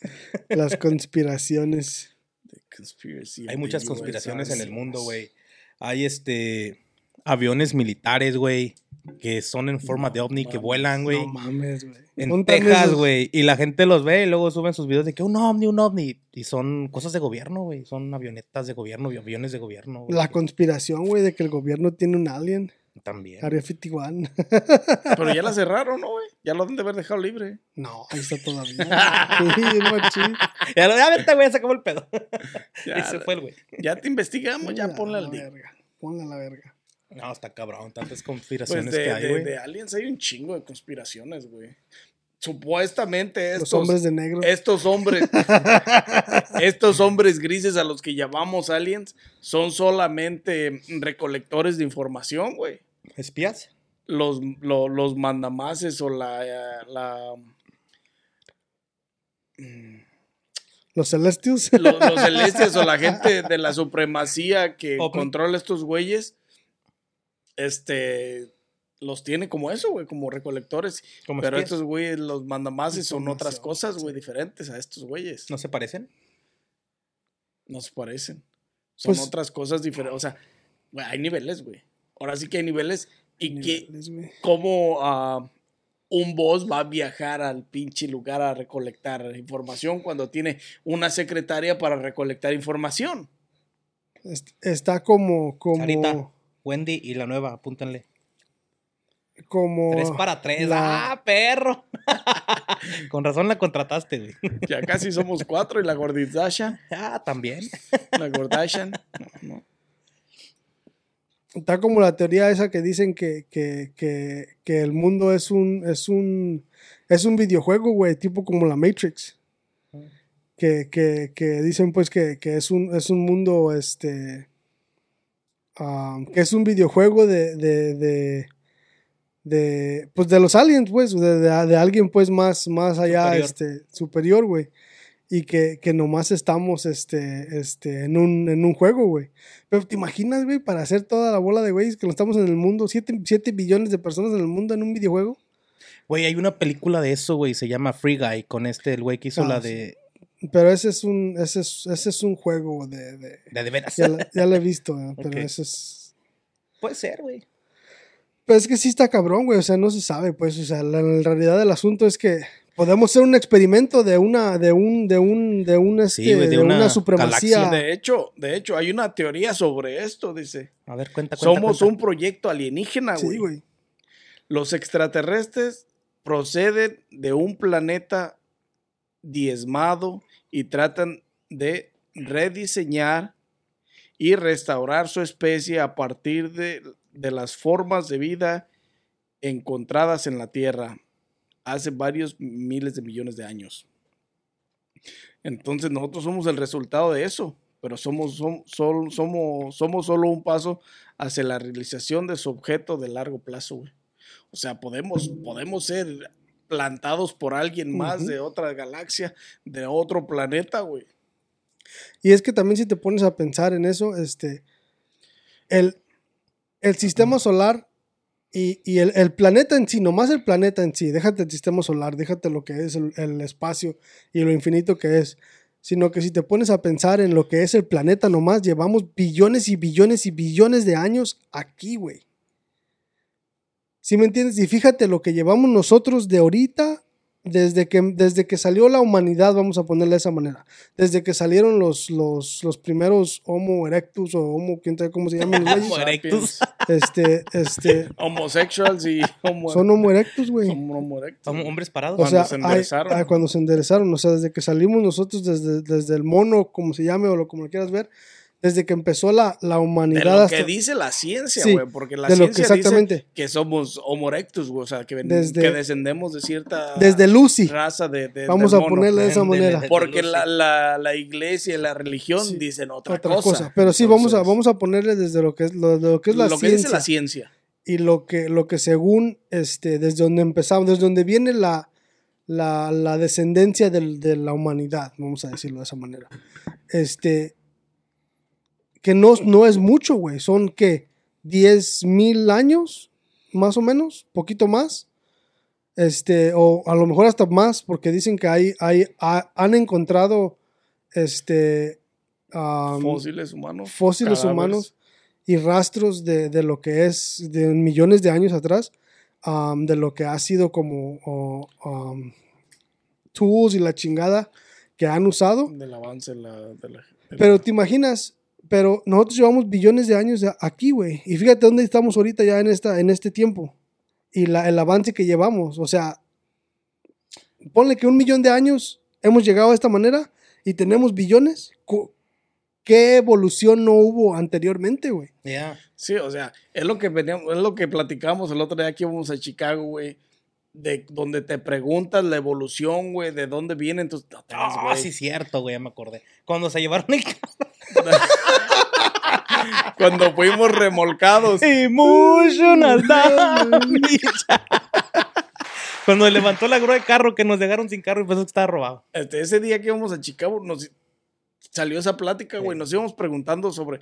C: Las conspiraciones.
A: The conspiracy
B: Hay muchas
A: the
B: conspiraciones en el mundo, güey. Hay este aviones militares, güey, que son en forma de ovni, que vuelan, güey.
C: No mames, güey.
B: En
C: ¿Dónde están
B: Texas, güey. Y la gente los ve y luego suben sus videos de que un ovni, un ovni. Y son cosas de gobierno, güey. Son avionetas de gobierno, aviones de gobierno. güey.
C: La conspiración, güey, de que el gobierno tiene un alien.
B: También.
C: Área 51.
A: Pero ya la cerraron, ¿no, güey? Ya lo han de haber dejado libre.
C: No, ahí está todavía. Sí, machín.
B: Ya, lo- ya vete, güey, se acabó el pedo.
A: Ya,
B: y se fue el güey.
A: ya te investigamos, ya
C: Ponla
A: ponle
C: a la
A: al día.
C: verga. Ponla a la verga.
B: No, está cabrón, tantas
A: Pues
B: conspiraciones
A: de,
B: que hay,
A: de-
B: güey.
A: de aliens hay un chingo de conspiraciones, güey. Supuestamente
C: Los
A: estos,
C: hombres de negro.
A: estos hombres, estos hombres grises a los que llamamos aliens, son solamente recolectores de información, güey.
B: ¿Espías?
A: Los, lo- los mandamases o la, eh, la
C: Los celestials.
A: los, los o la gente de la supremacía que controla estos güeyes, este, los tiene como eso, güey, como recolectores.
B: ¿Como
A: Pero
B: espías?
A: estos güeyes, los mandamases, son otras cosas, güey, diferentes a estos güeyes.
B: ¿No se parecen?
A: No se parecen. Son
C: Pues-
A: otras cosas diferentes. O sea, güey, hay niveles, güey. Ahora sí que hay niveles. Y que,
C: Niveles,
A: cómo ah, un boss va a viajar al pinche lugar a recolectar información cuando tiene una secretaria para recolectar información.
C: Est- Está como, como,
B: Sarita. Wendy y la nueva, apúntenle.
C: como.
B: Tres para tres.
C: la-
B: ¡Ah, perro! Con razón la contrataste, güey.
A: Ya casi somos cuatro y la gordidasha.
B: Ah, también.
A: La gordashan. No, no.
C: Está como la teoría esa que dicen que, que, que, que el mundo es un, es un, es un videojuego, güey, tipo como la Matrix. Que, que, que dicen pues que, que es, un, es un mundo, este, ah, que es un videojuego de, de, de, de, pues de los aliens, pues, de, de- alguien pues más, más allá,
B: Superior.
C: este, superior, güey. Y que, que nomás estamos, este, este, en un, en un juego, güey. Pero te imaginas, güey, para hacer toda la bola de güeyes que no estamos en el mundo, 7 billones de personas en el mundo en un videojuego.
B: Güey, hay una película de eso, güey. Se llama Free Guy. Con este, el güey que hizo
C: Ah,
B: la de.
C: Pero ese es un, ese es, ese es un juego de, de-
B: De, de veras.
C: ya, ya lo he visto, eh, pero
B: Ok.
C: ese es...
B: Puede ser, güey.
C: Pero es que sí está cabrón, güey, o sea, no se sabe, pues, o sea, la, la realidad del asunto es que podemos hacer un experimento de una, de un, de un, de un, este,
B: Sí, de
C: de una,
B: una
C: supremacía.
B: galaxia
A: De hecho, de hecho, hay una teoría sobre esto, dice.
B: A ver, cuenta, cuenta.
A: Somos
B: cuenta.
A: un proyecto alienígena,
C: Sí,
A: güey.
C: güey.
A: Los extraterrestres proceden de un planeta diezmado y tratan de rediseñar y restaurar su especie a partir de, de las formas de vida encontradas en la Tierra hace varios miles de millones de años. Entonces nosotros somos el resultado de eso, pero somos, somos solo un paso hacia la realización de su objeto de largo plazo. güey. O sea, podemos, podemos ser plantados por alguien más de otra galaxia, de otro planeta, güey.
C: Y es que también si te pones a pensar en eso, este, el, el sistema solar y, y el, el planeta en sí, nomás el planeta en sí, déjate el sistema solar, déjate lo que es el, el espacio y lo infinito que es, sino que si te pones a pensar en lo que es el planeta nomás, llevamos billones y billones y billones de años aquí, güey. ¿Sí me entiendes? Y fíjate lo que llevamos nosotros de ahorita, desde que, desde que salió la humanidad, vamos a ponerle de esa manera desde que salieron los, los, los primeros Homo erectus o Homo, quién sabe cómo se llaman los
B: Homo erectus.
C: este, este,
A: Homosexuals y homo,
C: son Homo erectus, güey.
A: son homo erectus,
B: hombres parados.
C: O
A: cuando se
C: hay-
A: enderezaron.
C: ah, cuando se enderezaron, o sea, desde que salimos nosotros desde, desde el mono, como se llame o lo como lo quieras ver, desde que empezó la, la
A: De
C: humanidad
A: lo
C: hasta-
A: que dice la ciencia,
C: Sí,
A: güey, porque la
C: de lo que
A: ciencia
C: exactamente.
A: dice que somos homo erectus, güey, o sea, que, ven-
C: Desde-
A: que descendemos de cierta
C: desde Lucy,
A: raza de, de-
C: vamos a
A: mono.
C: ponerle de esa manera.
B: de-
A: Porque la, la, la iglesia y la religión
C: Sí,
A: dicen otra,
C: Otra
A: cosa.
C: cosa. Pero sí, vamos a, vamos a ponerle desde lo que es, lo, de lo que es la
A: lo que
C: ciencia.
A: dice la ciencia.
C: y lo que, lo que según, este, desde donde empezamos, desde donde viene la, la, la descendencia del- de la humanidad, vamos a decirlo de esa manera. Este, que no, no es mucho, güey, son que 10 mil años, más o menos, poquito más. Este, o a lo mejor hasta más, porque dicen que hay, hay, ha- han encontrado, este,
A: Fósiles humanos.
C: fósiles
A: cadáveres.
C: humanos y rastros de, de lo que es de millones de años atrás, de lo que ha sido como tools y la chingada que han usado.
A: Del avance de la, de la- de la-
C: Pero te imaginas, pero nosotros llevamos billones de años aquí, güey. Y fíjate dónde estamos ahorita ya en, esta, en este tiempo. Y la, el avance que llevamos. O sea, ponle que un millón de años hemos llegado de esta manera y tenemos billones. ¿Qué evolución no hubo anteriormente, güey?
B: Ya.
A: Sí, o sea, es lo que veníamos, es lo que platicamos el otro día que íbamos a Chicago, güey. De donde te preguntas la evolución, güey, de dónde vienen tus. No te ves,
B: Ah,
A: güey.
B: sí, cierto, güey, ya me acordé. Cuando se llevaron el
A: Cuando fuimos remolcados.
B: Emotional damage. Cuando levantó la grúa de carro que nos dejaron sin carro y pensó que estaba robado.
A: Este, ese día que íbamos a Chicago, nos salió esa plática, güey.
B: Sí.
A: Nos íbamos preguntando sobre.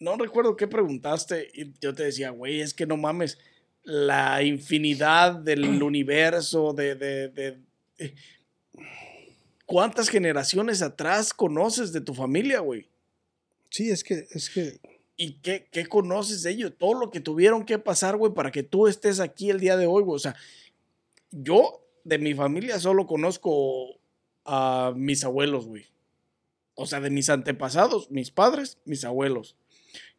A: No recuerdo qué preguntaste. Y yo te decía, güey, es que no mames. La infinidad del universo, de. de, de- eh, ¿Cuántas generaciones atrás conoces de tu familia, güey?
C: Sí, es que, es que,
A: ¿Y qué, qué conoces de ellos? Todo lo que tuvieron que pasar, güey, para que tú estés aquí el día de hoy, güey. O sea, yo de mi familia solo conozco a mis abuelos, güey. O sea, de mis antepasados, mis padres, mis abuelos.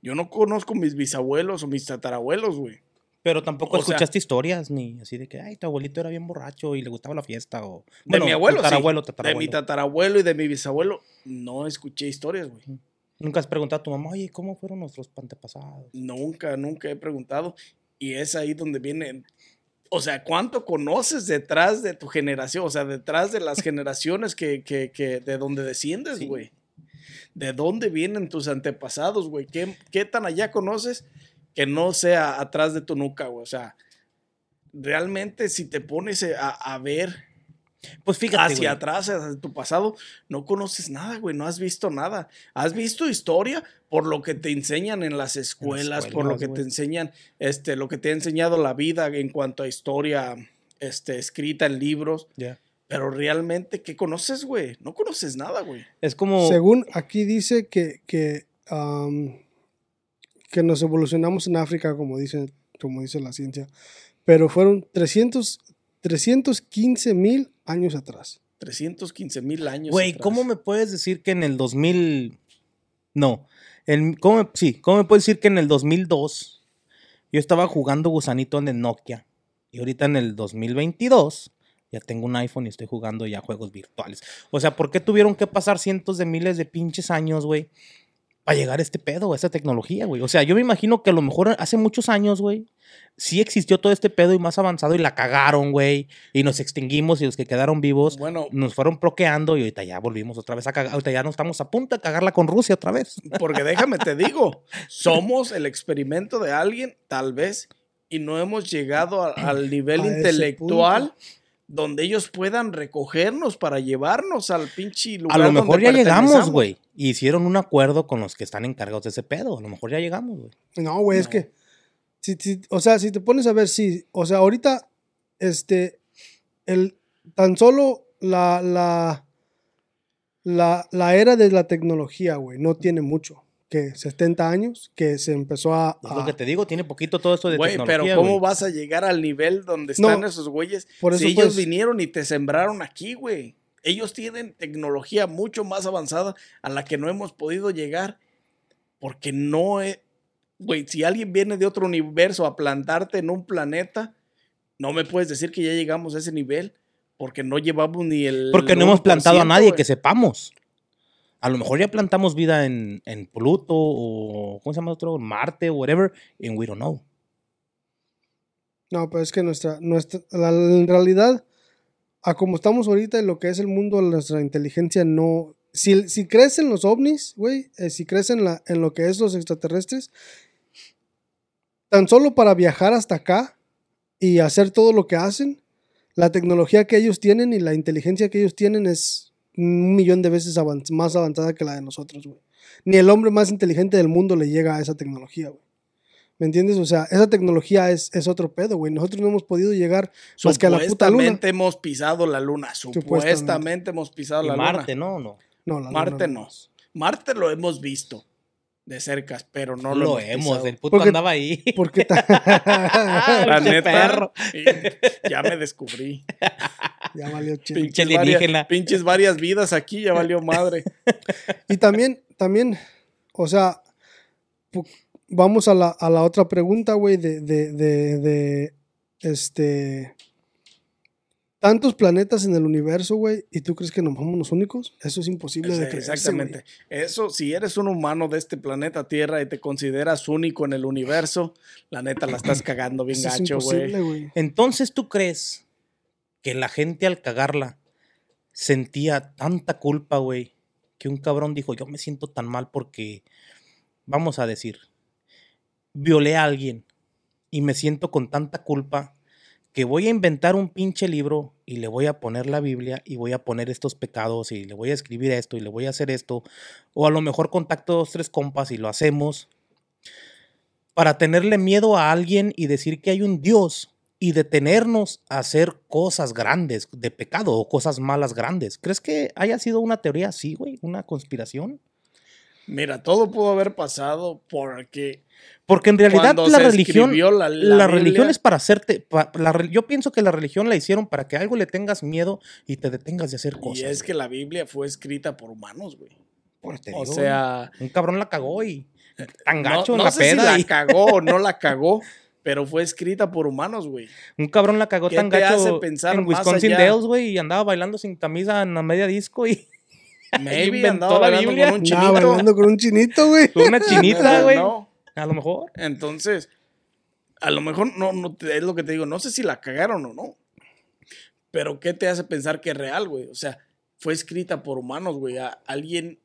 A: Yo no conozco mis bisabuelos o mis tatarabuelos, güey.
B: Pero tampoco
A: O sea-
B: escuchaste historias ni así de que, ay, tu abuelito era bien borracho y le gustaba la fiesta o...
A: De mi abuelo, sí.
B: tatarabuelo,
A: De
B: tatarabuelo.
A: mi tatarabuelo y de mi bisabuelo, no escuché historias, güey.
B: Nunca has preguntado a tu mamá, oye, ¿cómo fueron nuestros antepasados?
A: Nunca, nunca he preguntado. Y es ahí donde viene. O sea, ¿cuánto conoces detrás de tu generación? O sea, detrás de las generaciones que, que, que de donde desciendes,
B: Sí.
A: güey. ¿De dónde vienen tus antepasados, güey? ¿Qué, ¿Qué tan allá conoces que no sea atrás de tu nuca, güey? O sea, realmente si te pones a, a ver
B: Pues fíjate,
A: hacia
B: güey.
A: atrás, hacia tu pasado, no conoces nada, güey, no has visto nada. Has visto historia por lo que te enseñan en las escuelas, por lo que te enseñan, este, lo que te ha enseñado la vida en cuanto a historia, este, escrita en libros.
B: Ya.
A: Pero realmente, ¿qué conoces, güey? No conoces nada, güey.
B: Es como...
C: según aquí dice que, que, que nos evolucionamos en África, como dice, como dice la ciencia, pero fueron 300, 315 mil años atrás.
A: 315 mil años.
B: Güey,
A: atrás.
B: ¿cómo me puedes decir que en el 2000... No. En, ¿cómo sí, ¿cómo me puedes decir que en el 2002 yo estaba jugando gusanito en el Nokia y ahorita en el 2022 ya tengo un iPhone y estoy jugando ya juegos virtuales? O sea, ¿por qué tuvieron que pasar cientos de miles de pinches años, güey? Para llegar a este pedo, a esta tecnología, güey. O sea, yo me imagino que a lo mejor hace muchos años, güey, sí existió todo este pedo y más avanzado y la cagaron, güey. Y nos extinguimos y los que quedaron vivos
A: Bueno,
B: nos fueron bloqueando y ahorita ya volvimos otra vez a cagar. Ahorita ya no estamos a punto de cagarla con Rusia otra vez.
A: porque déjame te digo, somos el experimento de alguien, tal vez, y no hemos llegado a- al nivel
C: A
A: intelectual donde ellos puedan recogernos para llevarnos al pinche
B: A
A: lugar.
B: lo mejor
A: donde
B: ya llegamos, güey. Y hicieron un acuerdo con los que están encargados de ese pedo. A lo mejor ya llegamos, güey.
C: No, güey, es
A: No.
C: que, si, si- o sea, si te pones a ver, sí, o sea, ahorita, este, el, tan solo la, la, la, la era de la tecnología, güey, no tiene mucho, que 70 años, que se empezó a...
B: Es lo
C: a-
B: que te digo, tiene poquito todo esto de
A: Güey,
B: tecnología,
A: pero ¿cómo
B: güey.
A: vas a llegar al nivel donde
C: No,
A: están esos güeyes
C: por
A: si ellos
C: pues-
A: vinieron y te sembraron aquí, güey? Ellos tienen tecnología mucho más avanzada a la que no hemos podido llegar porque no es... Güey, si alguien viene de otro universo a plantarte en un planeta, no me puedes decir que ya llegamos a ese nivel porque no llevamos ni el...
B: Porque no hemos plantado a
A: 1%,
B: nadie que sepamos. A lo mejor ya plantamos vida en, en Pluto o, ¿cómo se llama otro? Marte o whatever, and we don't know.
C: No, pero es que nuestra, nuestra la- en realidad, a como estamos ahorita en lo que es el mundo, nuestra inteligencia no... Si, si crees en los ovnis, güey, eh, si crees en, la, en lo que es los extraterrestres, tan solo para viajar hasta acá y hacer todo lo que hacen, la tecnología que ellos tienen y la inteligencia que ellos tienen es un millón de veces más avanzada que la de nosotros, güey. Ni el hombre más inteligente del mundo le llega a esa tecnología, güey. ¿Me entiendes? O sea, esa tecnología es, es otro pedo, güey. Nosotros no hemos podido llegar más que a la puta luna.
A: Supuestamente hemos pisado la luna.
C: Supuestamente.
A: Supuestamente hemos pisado
B: Y
A: la
B: Marte,
A: luna.
B: no, no.
C: No, la
A: Marte
C: luna
A: no. Marte lo hemos visto de cerca, pero no
B: No
A: lo,
B: lo
A: hemos. pisado.
B: el puto
C: Porque-
B: andaba ahí.
C: Porque
A: La neta,
B: perro.
A: ya me descubrí.
C: ya valió che.
A: Pinches, varias, pinches varias vidas aquí, ya valió madre.
C: Y también, también, o sea, vamos a la, a la otra pregunta, güey, de, de, de, de, este, tantos planetas en el universo, güey, y tú crees que nos somos los únicos? Eso es imposible de creerse,
A: Exactamente. Eso, si eres un humano de este planeta Tierra y te consideras único en el universo, la neta la estás cagando bien
C: Eso es
A: gacho, güey.
B: Entonces, ¿tú crees que la gente al cagarla sentía tanta culpa, güey, que un cabrón dijo, yo me siento tan mal porque, vamos a decir, violé a alguien y me siento con tanta culpa que voy a inventar un pinche libro y le voy a poner la Biblia y voy a poner estos pecados y le voy a escribir esto y le voy a hacer esto. O a lo mejor contacto dos, tres compas y lo hacemos para tenerle miedo a alguien y decir que hay un Dios y detenernos a hacer cosas grandes de pecado o cosas malas grandes. ¿Crees que haya sido una teoría así, güey? ¿Una conspiración?
A: Mira, todo pudo haber pasado porque
B: Porque en realidad
A: cuando
B: la
A: se
B: religión,
A: la,
B: la,
A: la
B: religión es para hacerte, pa- la re- yo pienso que la religión la hicieron para que algo le tengas miedo y te detengas de hacer
A: Y
B: cosas.
A: es que la Biblia fue escrita por humanos, güey.
B: Por te
A: O
B: digo,
A: sea,
B: un cabrón la cagó y tan
A: no,
B: gacho en
A: no
B: la
A: sé si la
B: y
A: cagó o no la cagó, pero fue escrita por humanos, güey.
B: un cabrón la cagó
A: ¿Qué
B: tan gacho
A: hace pensar
B: en Wisconsin
A: allá?
B: Dells, güey, y andaba bailando sin camisa en la media disco y
A: Maybe
B: inventó
A: andaba
B: la
A: bailando
B: Biblia.
A: con un chinito.
C: bailando con un chinito, güey.
B: con una chinita, güey.
A: No,
B: A lo mejor.
A: Entonces, a lo mejor no, no te- es lo que te digo, no sé si la cagaron o no. Pero ¿qué te hace pensar que es real, güey? O sea, fue escrita por humanos, güey. A alguien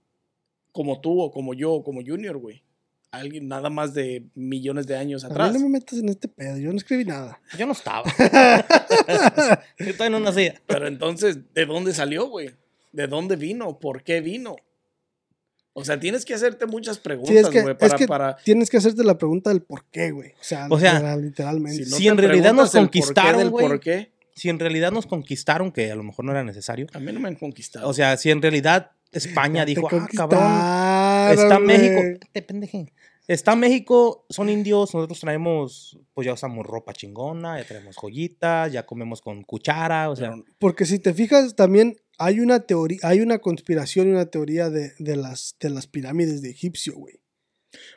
A: como tú o como yo o como Junior, güey. Alguien nada más de millones de años
C: A mí
A: atrás.
C: no me metas en este pedo, yo no escribí nada.
B: Yo no estaba. Yo todavía no nacía.
A: Pero entonces, ¿de dónde salió, güey? ¿De dónde vino? ¿Por qué vino? O sea, tienes que hacerte muchas
C: Sí,
A: preguntas,
C: es que,
A: güey,
C: es
A: para,
C: que
A: para...
C: tienes que hacerte la pregunta del por qué, güey. O sea,
B: O sea,
C: literal- literalmente.
A: Si, no
B: Si
A: te
B: en realidad nos conquistaron,
A: del
B: güey.
A: ¿Por qué?
B: Si en realidad nos conquistaron, que a lo mejor no era necesario.
A: A mí no me han conquistado.
B: O sea, si en realidad España
C: Te
B: dijo, ah, cabrón, está. México. Pendeje. Está México, son indios, nosotros traemos, pues ya usamos ropa chingona, ya traemos joyitas, ya comemos con cuchara, o sea,
C: Porque si te fijas, también hay una teoría, hay una conspiración y una teoría de, de las, de las pirámides de Egipcio, güey.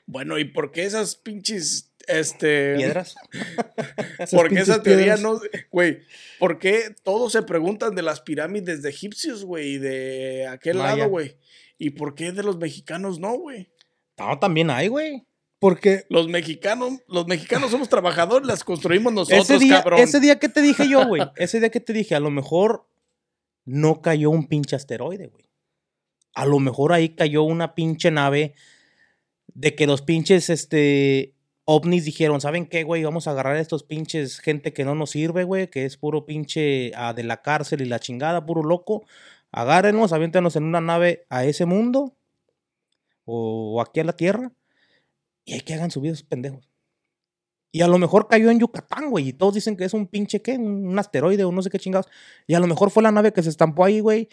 A: Bueno, ¿y por qué esas pinches, este...
B: piedras.
A: ¿Por qué esa teoría
C: piedras.
A: no... Güey, ¿por qué todos se preguntan de las pirámides de egipcios, güey, y de aquel
B: Maya.
A: lado, güey? ¿Y por qué de los mexicanos no, güey?
B: No, también hay, güey.
C: Porque
A: Los mexicanos, los mexicanos somos trabajadores, las construimos nosotros,
B: Ese día,
A: cabrón.
B: ese día que te dije yo, güey, ese día que te dije, a lo mejor no cayó un pinche asteroide, güey. A lo mejor ahí cayó una pinche nave de que los pinches, este, ovnis dijeron, ¿saben qué, güey? Vamos a agarrar a estos pinches gente que no nos sirve, güey, que es puro pinche ah, de la cárcel y la chingada, puro loco. Agárrenos, aviéntanos en una nave a ese mundo o, aquí a la Tierra y hay que hagan su esos pendejos. Y a lo mejor cayó en Yucatán, güey. Y todos dicen que es un pinche, ¿qué? Un, asteroide o no sé qué chingados. Y a lo mejor fue la nave que se estampó ahí, güey.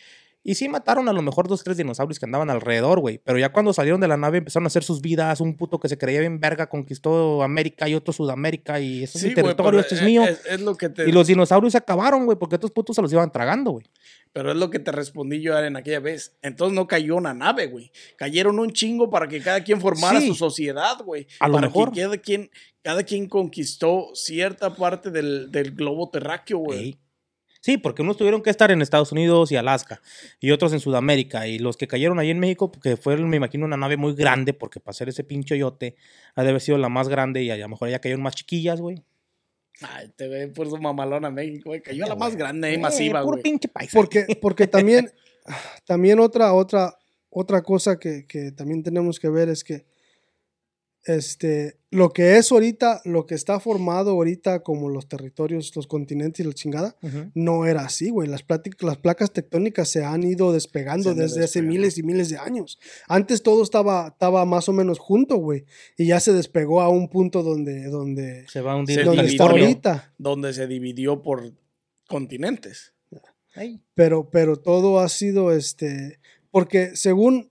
B: Y sí mataron a lo mejor dos, tres dinosaurios que andaban alrededor, güey. Pero ya cuando salieron de la nave empezaron a hacer sus vidas. Un puto que se creía bien verga conquistó América y otro Sudamérica. Y este es mi territorio,
A: pero
B: este es
A: es-
B: mío.
A: Es, es lo que te,
B: Y los dinosaurios se acabaron, güey, porque estos putos se los iban tragando, güey.
A: Pero es lo que te respondí yo en aquella vez. Entonces no cayó una nave, güey. Cayeron un chingo para que cada quien formara
B: Sí.
A: su sociedad, güey.
B: A lo
A: para
B: mejor.
A: que cada quien, cada quien conquistó cierta parte del, del globo terráqueo, güey.
B: Ey. Sí, porque unos tuvieron que estar en Estados Unidos y Alaska y otros en Sudamérica. Y los que cayeron ahí en México, porque fue, me imagino, una nave muy grande, porque para hacer ese pinche yote ha de haber sido la más grande y a lo mejor ya cayeron más chiquillas, güey.
A: Ay, te ve por su mamalona México, güey. Cayó
B: Eh,
A: la más grande y
B: Eh,
A: masiva, güey.
B: pinche.
C: Porque, porque también, también otra, otra, otra cosa que, que también tenemos que ver es que este, lo que es ahorita, lo que está formado ahorita como los territorios, los continentes y la chingada, no era así, güey. Las, las placas tectónicas se han ido despegando
A: Se han ido
C: desde hace miles y miles de años. Antes todo estaba, estaba más o menos junto, güey. Y ya se despegó a un punto donde, donde,
B: Se va a hundir
C: donde
A: dividió.
C: está ahorita.
A: Donde se dividió por continentes.
C: Pero, pero todo ha sido este, porque según,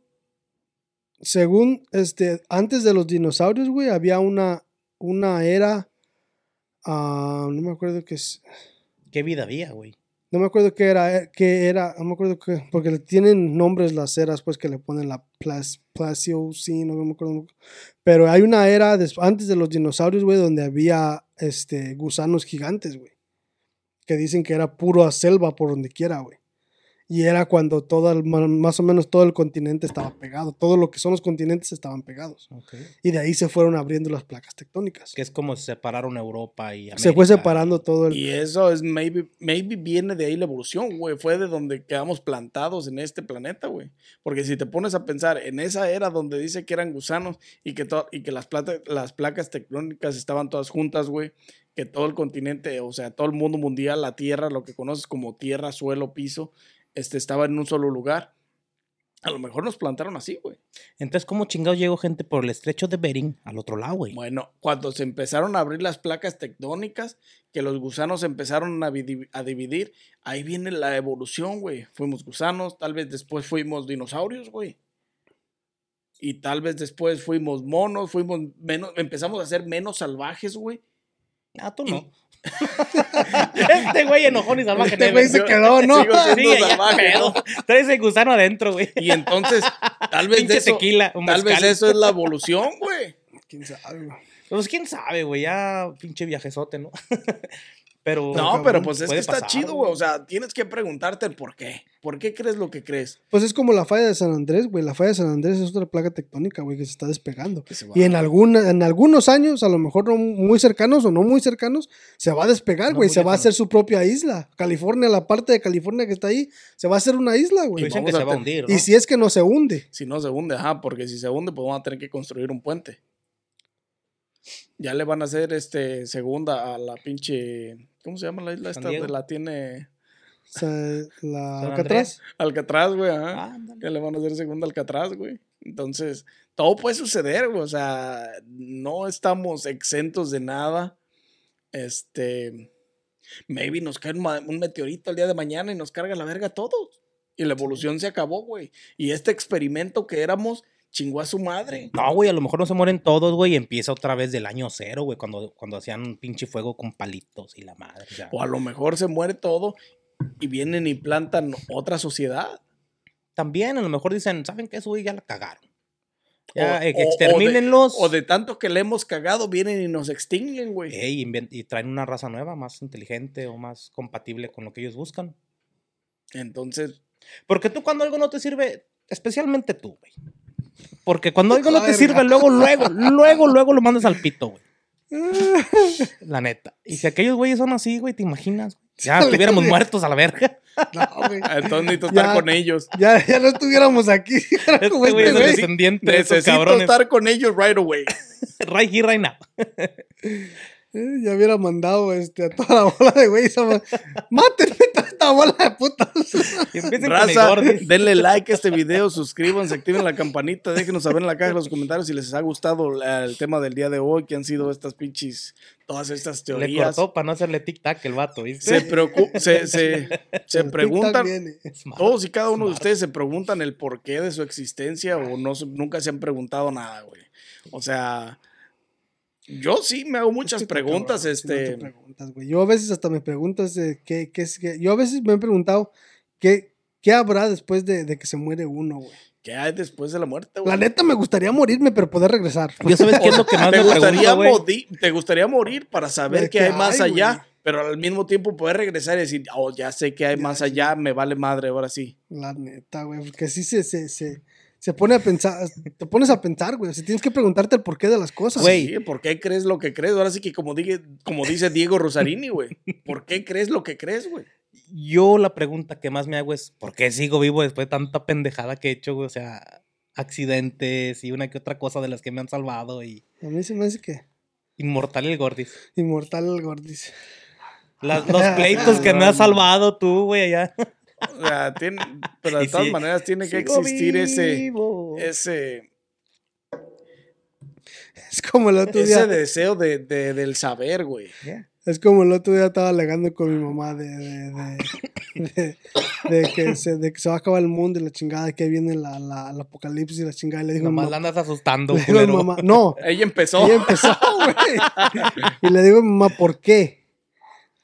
C: según, este, antes de los dinosaurios, güey, había una, una era, ah, no me acuerdo qué es,
B: ¿Qué vida había, güey?
C: No me acuerdo qué era, eh, qué era, no me acuerdo qué, porque le tienen nombres las eras, pues que le ponen la plas, Plasiocene, no me acuerdo. Pero hay una era antes de los dinosaurios, güey, donde había este, gusanos gigantes, güey. Que dicen que era puro selva por donde quiera, güey. Y era cuando todo el- ma- más o menos todo el continente estaba pegado. Todo lo que son los continentes estaban pegados. Y de ahí se fueron abriendo las placas tectónicas.
B: Que es como si separaron Europa y
C: se fue
B: América.
C: separando todo el...
A: Y eso es, maybe, maybe viene de ahí la evolución, güey. Fue de donde quedamos plantados en este planeta, güey. Porque si te pones a pensar en esa era donde dice que eran gusanos y que, to- y que las, plata- las placas tectónicas estaban todas juntas, güey. Que todo el continente, o sea, todo el mundo mundial, la Tierra, lo que conoces como tierra, suelo, piso, este, estaba en un solo lugar. A lo mejor nos plantaron así, güey.
B: Entonces, ¿cómo chingados llegó gente por el estrecho de Bering al otro lado, güey?
A: Bueno, cuando se empezaron a abrir las placas tectónicas, que los gusanos empezaron a, a dividir, ahí viene la evolución, güey. Fuimos gusanos, tal vez después fuimos dinosaurios, güey. Y tal vez después fuimos monos, fuimos menos, empezamos a ser menos salvajes, güey.
B: Ah, tú no. Este güey enojón y salvaje.
C: Este güey se quedó, ¿no?
A: sigo
B: Sí,
A: salvaje,
B: pedo.
A: ¿no?
B: Traes el gusano adentro, güey.
A: Y entonces, tal vez
B: Pinche
A: eso,
B: tequila, un
A: tal vez eso es la evolución, güey.
C: ¿Quién sabe, güey?
B: Pues quién sabe, güey. Ya pinche viajezote, ¿no? Pero.
A: No,
C: cabrón,
A: pero pues es que está
B: pasar,
A: chido, güey. O sea, tienes que preguntarte el por qué. ¿Por qué crees lo que crees?
C: Pues es como la falla de San Andrés, güey. La falla de San Andrés es otra placa tectónica, güey, que se está despegando.
A: Se
C: Y en, alguna, en algunos años, a lo mejor no muy cercanos o no muy cercanos, se va a despegar, güey. se va a hacer su propia isla. California, la parte de California que está ahí, se va a hacer una isla, güey.
B: dicen
A: vamos
B: que
A: a
B: se va a
A: ten-
B: hundir, ¿no?
C: Y si es que no se hunde.
A: Si no se hunde, ajá, porque si se hunde, pues vamos a tener que construir un puente. Ya le van a hacer este segunda a la pinche. ¿Cómo se llama la isla esta?
B: Diego.
A: De la tiene
C: O sea, la
B: San
C: Alcatraz.
A: Alcatraz, güey, ajá.
B: Ah.
A: Ya le van a hacer segunda Alcatraz, güey. Entonces, todo puede suceder, güey. O sea, no estamos exentos de nada. Este. Maybe nos cae un meteorito el día de mañana y nos carga la verga a todos. Y la evolución se acabó, güey. Y este experimento que éramos chingó a su madre.
B: No, güey, a lo mejor no se mueren todos, güey, y empieza otra vez del año cero, güey, cuando, cuando hacían un pinche fuego con palitos y la madre. o.
A: O a lo mejor se muere todo y vienen y plantan otra sociedad.
B: También a lo mejor dicen, ¿saben qué? Eso, güey, ya la cagaron.
A: O-
B: Ya, eh,
A: o- o de-
B: extermínenlos.
A: O de tanto que le hemos cagado, vienen y nos extinguen, güey.
B: Ey, y traen una raza nueva, más inteligente o más compatible con lo que ellos buscan.
A: Entonces,
B: Porque tú cuando algo no te sirve, especialmente tú, güey. Porque cuando algo no te sirve, luego, luego, luego, luego lo mandas al pito, güey. La neta. Y si aquellos güeyes son así, güey, ¿te imaginas? Ya estuviéramos muertos a la verga.
C: No, güey.
A: entonces necesito estar
C: Ya.
A: con ellos.
C: Ya, ya no estuviéramos aquí.
B: Este güey es
C: este
B: el
C: güey.
B: descendiente de esos
A: Necesito
B: cabrones.
A: estar con ellos right away.
B: Right here, right now.
C: Eh, Ya hubiera mandado este, a toda la bola de ma- Mátenme toda esta bola de putas.
B: Y empiecen con el
A: Raza, denle like a este video, suscríbanse, activen la campanita, déjenos saber en la caja de los comentarios si les ha gustado la- el tema del día de hoy, que han sido estas pinches, todas estas
B: Le
A: teorías.
B: cortó para no hacerle tic-tac el vato, ¿viste?
A: Se, se, se, se preguntan, todos y cada uno de ustedes se preguntan el porqué de su existencia o no nunca se han preguntado nada, güey. O sea, yo sí me hago muchas
C: Es que está
A: preguntas,
C: cabrón, si no te
A: este...
C: preguntas, güey. Yo a veces hasta me preguntas de qué, qué es que. Yo a veces me he preguntado qué, qué habrá después de, de que se muere uno, güey.
A: ¿Qué hay después de la muerte, güey?
C: La neta me gustaría morirme, pero poder regresar.
B: Yo sabes qué es lo que más
A: ¿Te
B: me
A: gustaría, te gustaría morir para saber qué hay más
C: hay,
A: allá,
C: güey.
A: pero al mismo tiempo poder regresar y decir, oh, ya sé que hay
C: Ya,
A: más
C: sí.
A: allá, me vale madre, ahora sí.
C: La neta, güey. Porque sí se, se, se, se pone a pensar. Te pones a pensar, güey. O sea, tienes que preguntarte el porqué de las cosas.
B: Güey.
A: Sí, ¿por qué crees lo que crees? Ahora sí que como, digue, como dice Diego Rosarini, güey. ¿Por qué crees lo que crees, güey?
B: Yo la pregunta que más me hago es, ¿por qué sigo vivo después de tanta pendejada que he hecho, güey? O sea, accidentes y una que otra cosa de las que me han salvado y
C: A mí se me hace que.
B: inmortal el gordis.
C: Inmortal el gordis.
B: Las- los pleitos que me has salvado tú, güey, allá.
A: O sea, tiene, pero de
B: Y
A: todas
B: sí,
A: maneras tiene que existir ese,
B: vivo.
A: ese,
C: Es como el otro
A: ese
C: día.
A: deseo de, de- del saber, güey.
B: Yeah.
C: Es como el otro día estaba alegando con mi mamá de, de, de, de- de que, se, de que se va a acabar el mundo y la chingada, que viene la, la, el apocalipsis y la chingada. Y le digo, a mi
B: Nomás la
C: mamá,
B: andas asustando,
C: digo mamá, no,
A: Ella empezó.
C: ella empezó, güey. Y le digo a mi mamá, ¿por qué?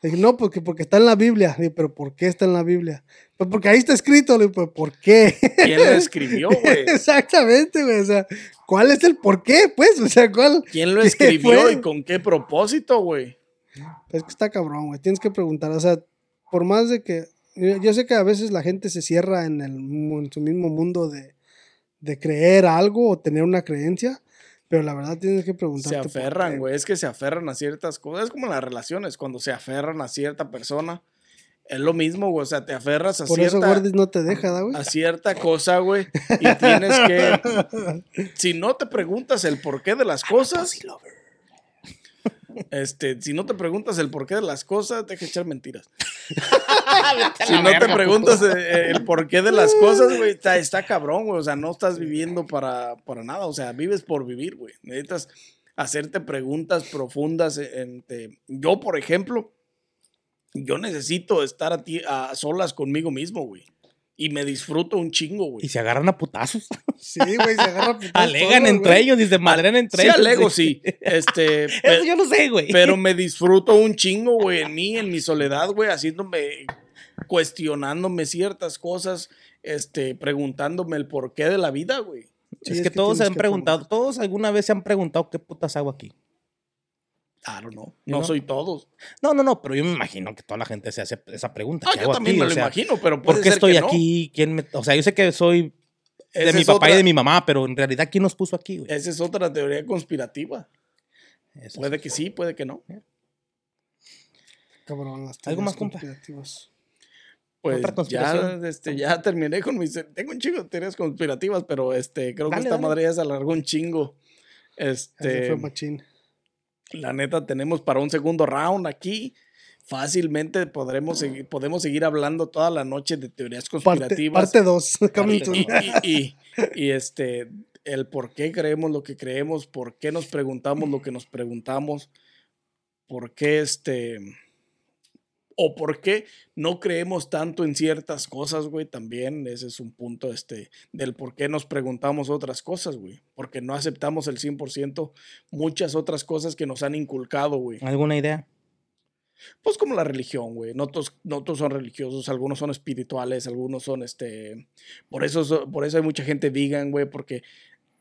C: Le dije, no, porque, porque está en la Biblia. Le dije, pero ¿por qué está en la Biblia? Pues porque ahí está escrito. Le dije, pues ¿por qué?
A: ¿Quién lo escribió, güey?
C: Exactamente, güey. O sea, ¿cuál es el por qué, pues? O sea, ¿cuál?
A: ¿Quién lo
C: ¿Qué
A: escribió
C: fue?
A: y con qué propósito, güey?
C: Es que está cabrón, güey. Tienes que preguntar. O sea, por más de que. Yo yo sé que a veces la gente se cierra en, el, en su mismo mundo de, de creer algo o tener una creencia, pero la verdad tienes que preguntarte.
A: Se aferran, güey. Es que se aferran a ciertas cosas. Es como en las relaciones, cuando se aferran a cierta persona. Es lo mismo, güey. O sea, te aferras a
C: Por eso
A: cierta,
C: Gordis no te deja, ¿da, güey?
A: a cierta cosa, güey. Y tienes que. Si no te preguntas el porqué de las cosas. Este, si no te preguntas el porqué de las cosas, deja de echar mentiras. si no te preguntas eh, el porqué de las cosas, güey, está, está cabrón, güey. O sea, no estás viviendo para, para nada. O sea, vives por vivir, güey. Necesitas hacerte preguntas profundas. en- te- Yo, por ejemplo, yo necesito estar a, ti, a solas conmigo mismo, güey. Y me disfruto un chingo, güey.
B: Y se agarran a putazos.
C: Sí, güey, se agarra a putazos
B: Alegan entre
C: güey.
B: ellos y se madrean entre
A: Sí,
B: ellos.
A: alego, sí. Este,
B: Eso yo lo sé, güey.
A: pero me disfruto un chingo, güey, en mí, en mi soledad, güey, haciéndome, cuestionándome ciertas cosas, este, preguntándome el porqué de la vida, güey.
C: Sí,
B: es,
C: es
B: que
C: que
B: todos se han preguntado, todos alguna vez se han preguntado qué putas hago aquí.
A: Claro, no.
B: ¿Y
A: No
B: no?
A: soy todos.
B: No, no, no, pero yo me imagino que toda la gente se hace esa pregunta.
A: Ah,
B: ¿qué
A: yo también
B: aquí?
A: me
B: O
A: lo
B: sea,
A: imagino, pero puede
B: ¿Por qué
A: ser
B: estoy
A: que no.
B: aquí? ¿Quién me- o sea, yo sé que soy de
A: Esa
B: mi papá
A: otra-
B: y de mi mamá, pero en realidad, ¿quién nos puso aquí, güey?
A: Esa es otra teoría conspirativa.
B: Eso
A: Puede
B: es.
A: que sí, puede que no.
C: Cabrón, las
B: ¿Algo
C: teorías
B: más,
C: conspirativas.
A: Pues
B: Otra
A: ya,
B: conspiración.
A: este, ya terminé con mis... Tengo un chingo de teorías conspirativas, pero este, creo
B: Dale,
A: que esta
B: dale.
A: madre ya se alargó un chingo.
C: Ese
A: Este,
C: fue machín.
A: La neta, tenemos para un segundo round aquí. Fácilmente podremos seguir, podemos seguir hablando toda la noche de teorías conspirativas.
C: parte 2.
A: y, y- y- y, este, el por qué creemos lo que creemos, por qué nos preguntamos lo que nos preguntamos, por qué este. O por qué no creemos tanto en ciertas cosas, güey, también. Ese es un punto, este, del por qué nos preguntamos otras cosas, güey. Porque no aceptamos el 100% muchas otras cosas que nos han inculcado, güey.
B: ¿Alguna idea?
A: Pues como la religión, güey. No todos, no todos son religiosos, algunos son espirituales, algunos son este. Por eso, so- por eso hay mucha gente vegan, güey, porque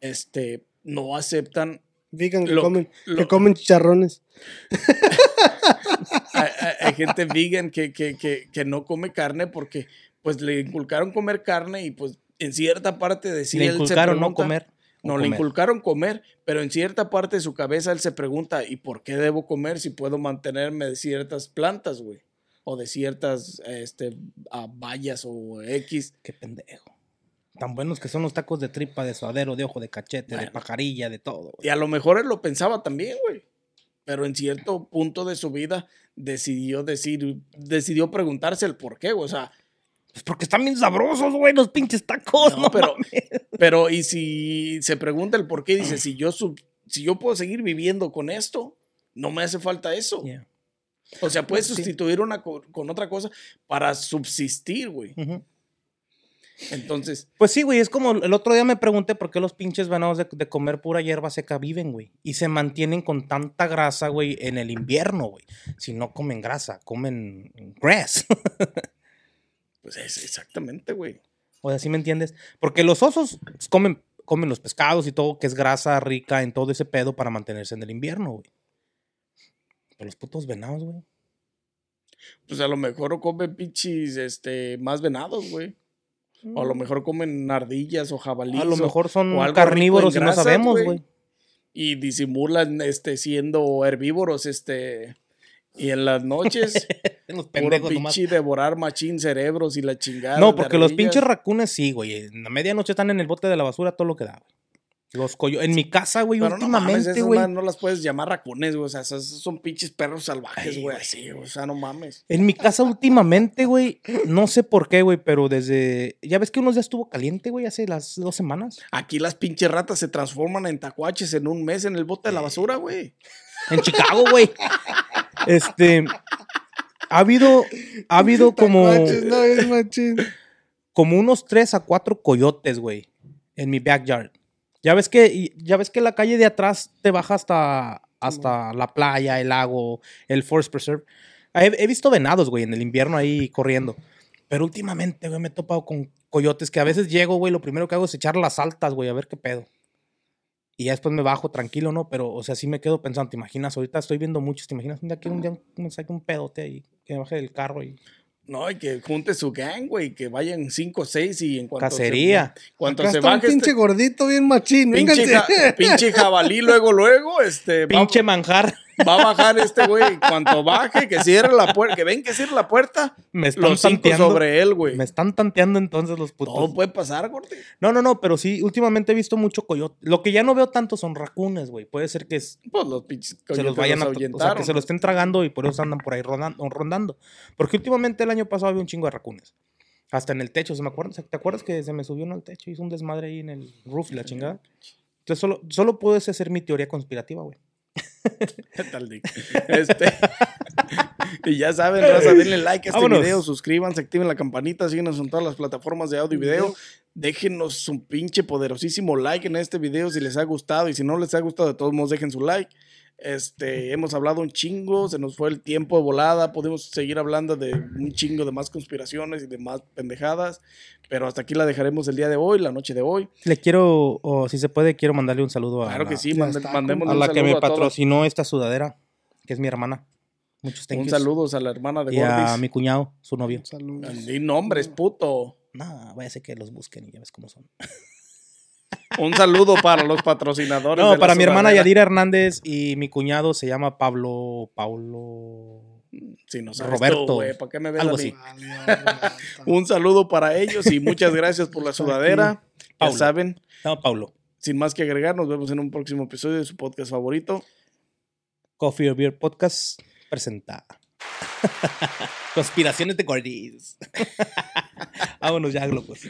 A: este no aceptan.
C: Digan que,
A: Lo-
C: comen,
A: lo-
C: que comen chicharrones.
A: Hay, hay- hay gente vegan que, que, que, que no come carne porque pues le inculcaron comer carne y pues en cierta parte de sí
B: Le
A: él se
B: inculcaron no
A: pregunta-
B: comer. o
A: No, le
B: comer.
A: inculcaron comer, pero en cierta parte de su cabeza él se pregunta, ¿y por qué debo comer si puedo mantenerme de ciertas plantas, güey? O de ciertas este, ah, bayas o X.
B: Qué pendejo. Tan buenos que son los tacos de tripa, de suadero, de ojo, de cachete, de pajarilla, de todo. güey.
A: Y a lo mejor él lo pensaba también, güey. Pero en cierto punto de su vida decidió decir, decidió preguntarse el por qué. O sea,
B: Pues porque están bien sabrosos, güey, los pinches tacos.
A: No,
B: No,
A: pero-
B: mames.
A: pero y si se pregunta el por qué, dice, si yo, sub- si yo puedo seguir viviendo con esto, no me hace falta eso.
B: Yeah.
A: O sea, puedes
B: Sí.
A: sustituir una co- con otra cosa para subsistir, güey.
B: Ujú.
A: Entonces,
B: Pues sí, güey, es como el otro día me pregunté por qué los pinches venados de, de comer pura hierba seca viven, güey. Y se mantienen con tanta grasa, güey, en el invierno, güey. Si no comen grasa, comen grass.
A: pues es exactamente, güey.
B: o sea, ¿sí me entiendes? Porque los osos comen, comen los pescados y todo, que es grasa rica en todo ese pedo para mantenerse en el invierno, güey. Pero los putos venados, güey.
A: Pues a lo mejor comen pinches, este, más venados, güey. O a lo mejor comen ardillas o jabalíes.
B: A lo mejor son
A: o
B: carnívoros y no sabemos,
A: güey. Y disimulan, este, siendo herbívoros, este. Y en las noches,
B: Los
A: puro
B: pendejos nomás.
A: pinche devorar machín cerebros y la chingada.
B: No, porque los pinches racunes sí, güey. En la medianoche están en el bote de la basura todo lo que da. güey. Los coyo En mi casa, güey,
A: Pero
B: últimamente, güey.
A: no las puedes llamar racunes, güey. O sea, esos son pinches perros salvajes, güey. Así. O sea, no mames.
B: En mi casa últimamente, güey, no sé por qué, güey, pero desde... Ya ves que unos días estuvo caliente, güey, hace las dos semanas.
A: Aquí las pinches ratas se transforman en tacuaches en un mes en el bote de la basura, güey.
B: En Chicago, güey. Este... Ha habido, ha habido como,
C: Tacuaches, No, es machín.
B: como unos tres a cuatro coyotes, güey, en mi backyard. Ya ves que, ya ves que la calle de atrás te baja hasta, hasta la playa, el lago, el Forest Preserve. He, he visto venados, güey, en el invierno ahí corriendo. Pero últimamente, güey, me he topado con coyotes que a veces llego, güey, lo primero que hago es echar las altas, güey, a ver qué pedo. Y ya después me bajo tranquilo, ¿no? Pero, o sea, sí me quedo pensando, ¿te imaginas? Ahorita estoy viendo muchos, ¿te imaginas un día que un día me saque un pedote ahí, que me baje del carro y...
A: No, y que junte su gang, güey, que vayan cinco o seis y en cuanto
B: Cacería.
A: se, cuanto
C: Acá
A: se
C: está un
A: baje
C: pinche
A: este
C: gordito bien machín.
A: pinche, ja- pinche jabalí luego luego este
B: Pinche manjar.
A: Va, a bajar este güey cuanto baje que cierre la puerta que ven que cierre la puerta
B: Me están
A: los
B: tanteando.
A: sobre él güey
B: Me están tanteando entonces los putos.
A: todo puede pasar gordi
B: No, no, no, pero sí, últimamente he visto mucho coyote. Lo que ya no veo tanto son racunes, güey. Puede ser que es-
A: pues los
B: se los vayan a...
A: los
B: O sea, que se lo estén tragando y por eso andan por ahí rondando, rondando. Porque últimamente el año pasado había un chingo de racunes. Hasta en el techo, ¿se me acuerdan? ¿Te acuerdas que se me subió uno al techo? Hizo un desmadre ahí en el roof y la chingada. Entonces solo, solo puedo hacer mi teoría conspirativa, güey.
A: ¿Qué tal, Dick? Este, y ya saben, raza, denle like a este
B: Vámonos.
A: video, suscríbanse, activen la campanita, síguenos en todas las plataformas de audio y video. Déjenos un pinche poderosísimo like en este video si les ha gustado y si no les ha gustado, de todos modos dejen su like. Este, hemos hablado un chingo, se nos fue el tiempo de volada, podemos seguir hablando de un chingo de más conspiraciones y de más pendejadas, pero hasta aquí la dejaremos el día de hoy, la noche de hoy.
B: Le quiero, o si se puede, quiero mandarle un saludo a
A: Claro
B: la,
A: que sí, mande- mandemos
B: a
A: un
B: la que me
A: a
B: patrocinó esta sudadera, que es mi hermana. Muchos thank
A: Un saludo a la hermana de
B: Y a
A: Gordis.
B: mi cuñado, su novio.
C: Saludos.
A: Di nombres, puto.
B: No, vaya a ser que los busquen y ya ves cómo son.
A: Un saludo para los patrocinadores.
B: No,
A: de la
B: para mi hermana. Yadira Hernández y mi cuñado se llama Pablo. Paulo.
A: Si no sabes
B: Roberto.
A: tú, ¿para qué me ves
B: Algo
A: a mí?
B: así.
C: Vale,
A: Un saludo para ellos y muchas gracias por la sudadera. Ya saben,
B: No, Paulo.
A: sin más que agregar, nos vemos en un próximo episodio de su podcast favorito.
B: Coffee or Beer Podcast presenta. Conspiraciones de Gordis. Vámonos ya, locos.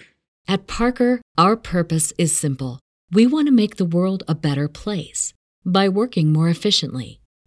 D: At Parker, our purpose is simple. We want to make the world a better place by working more efficiently,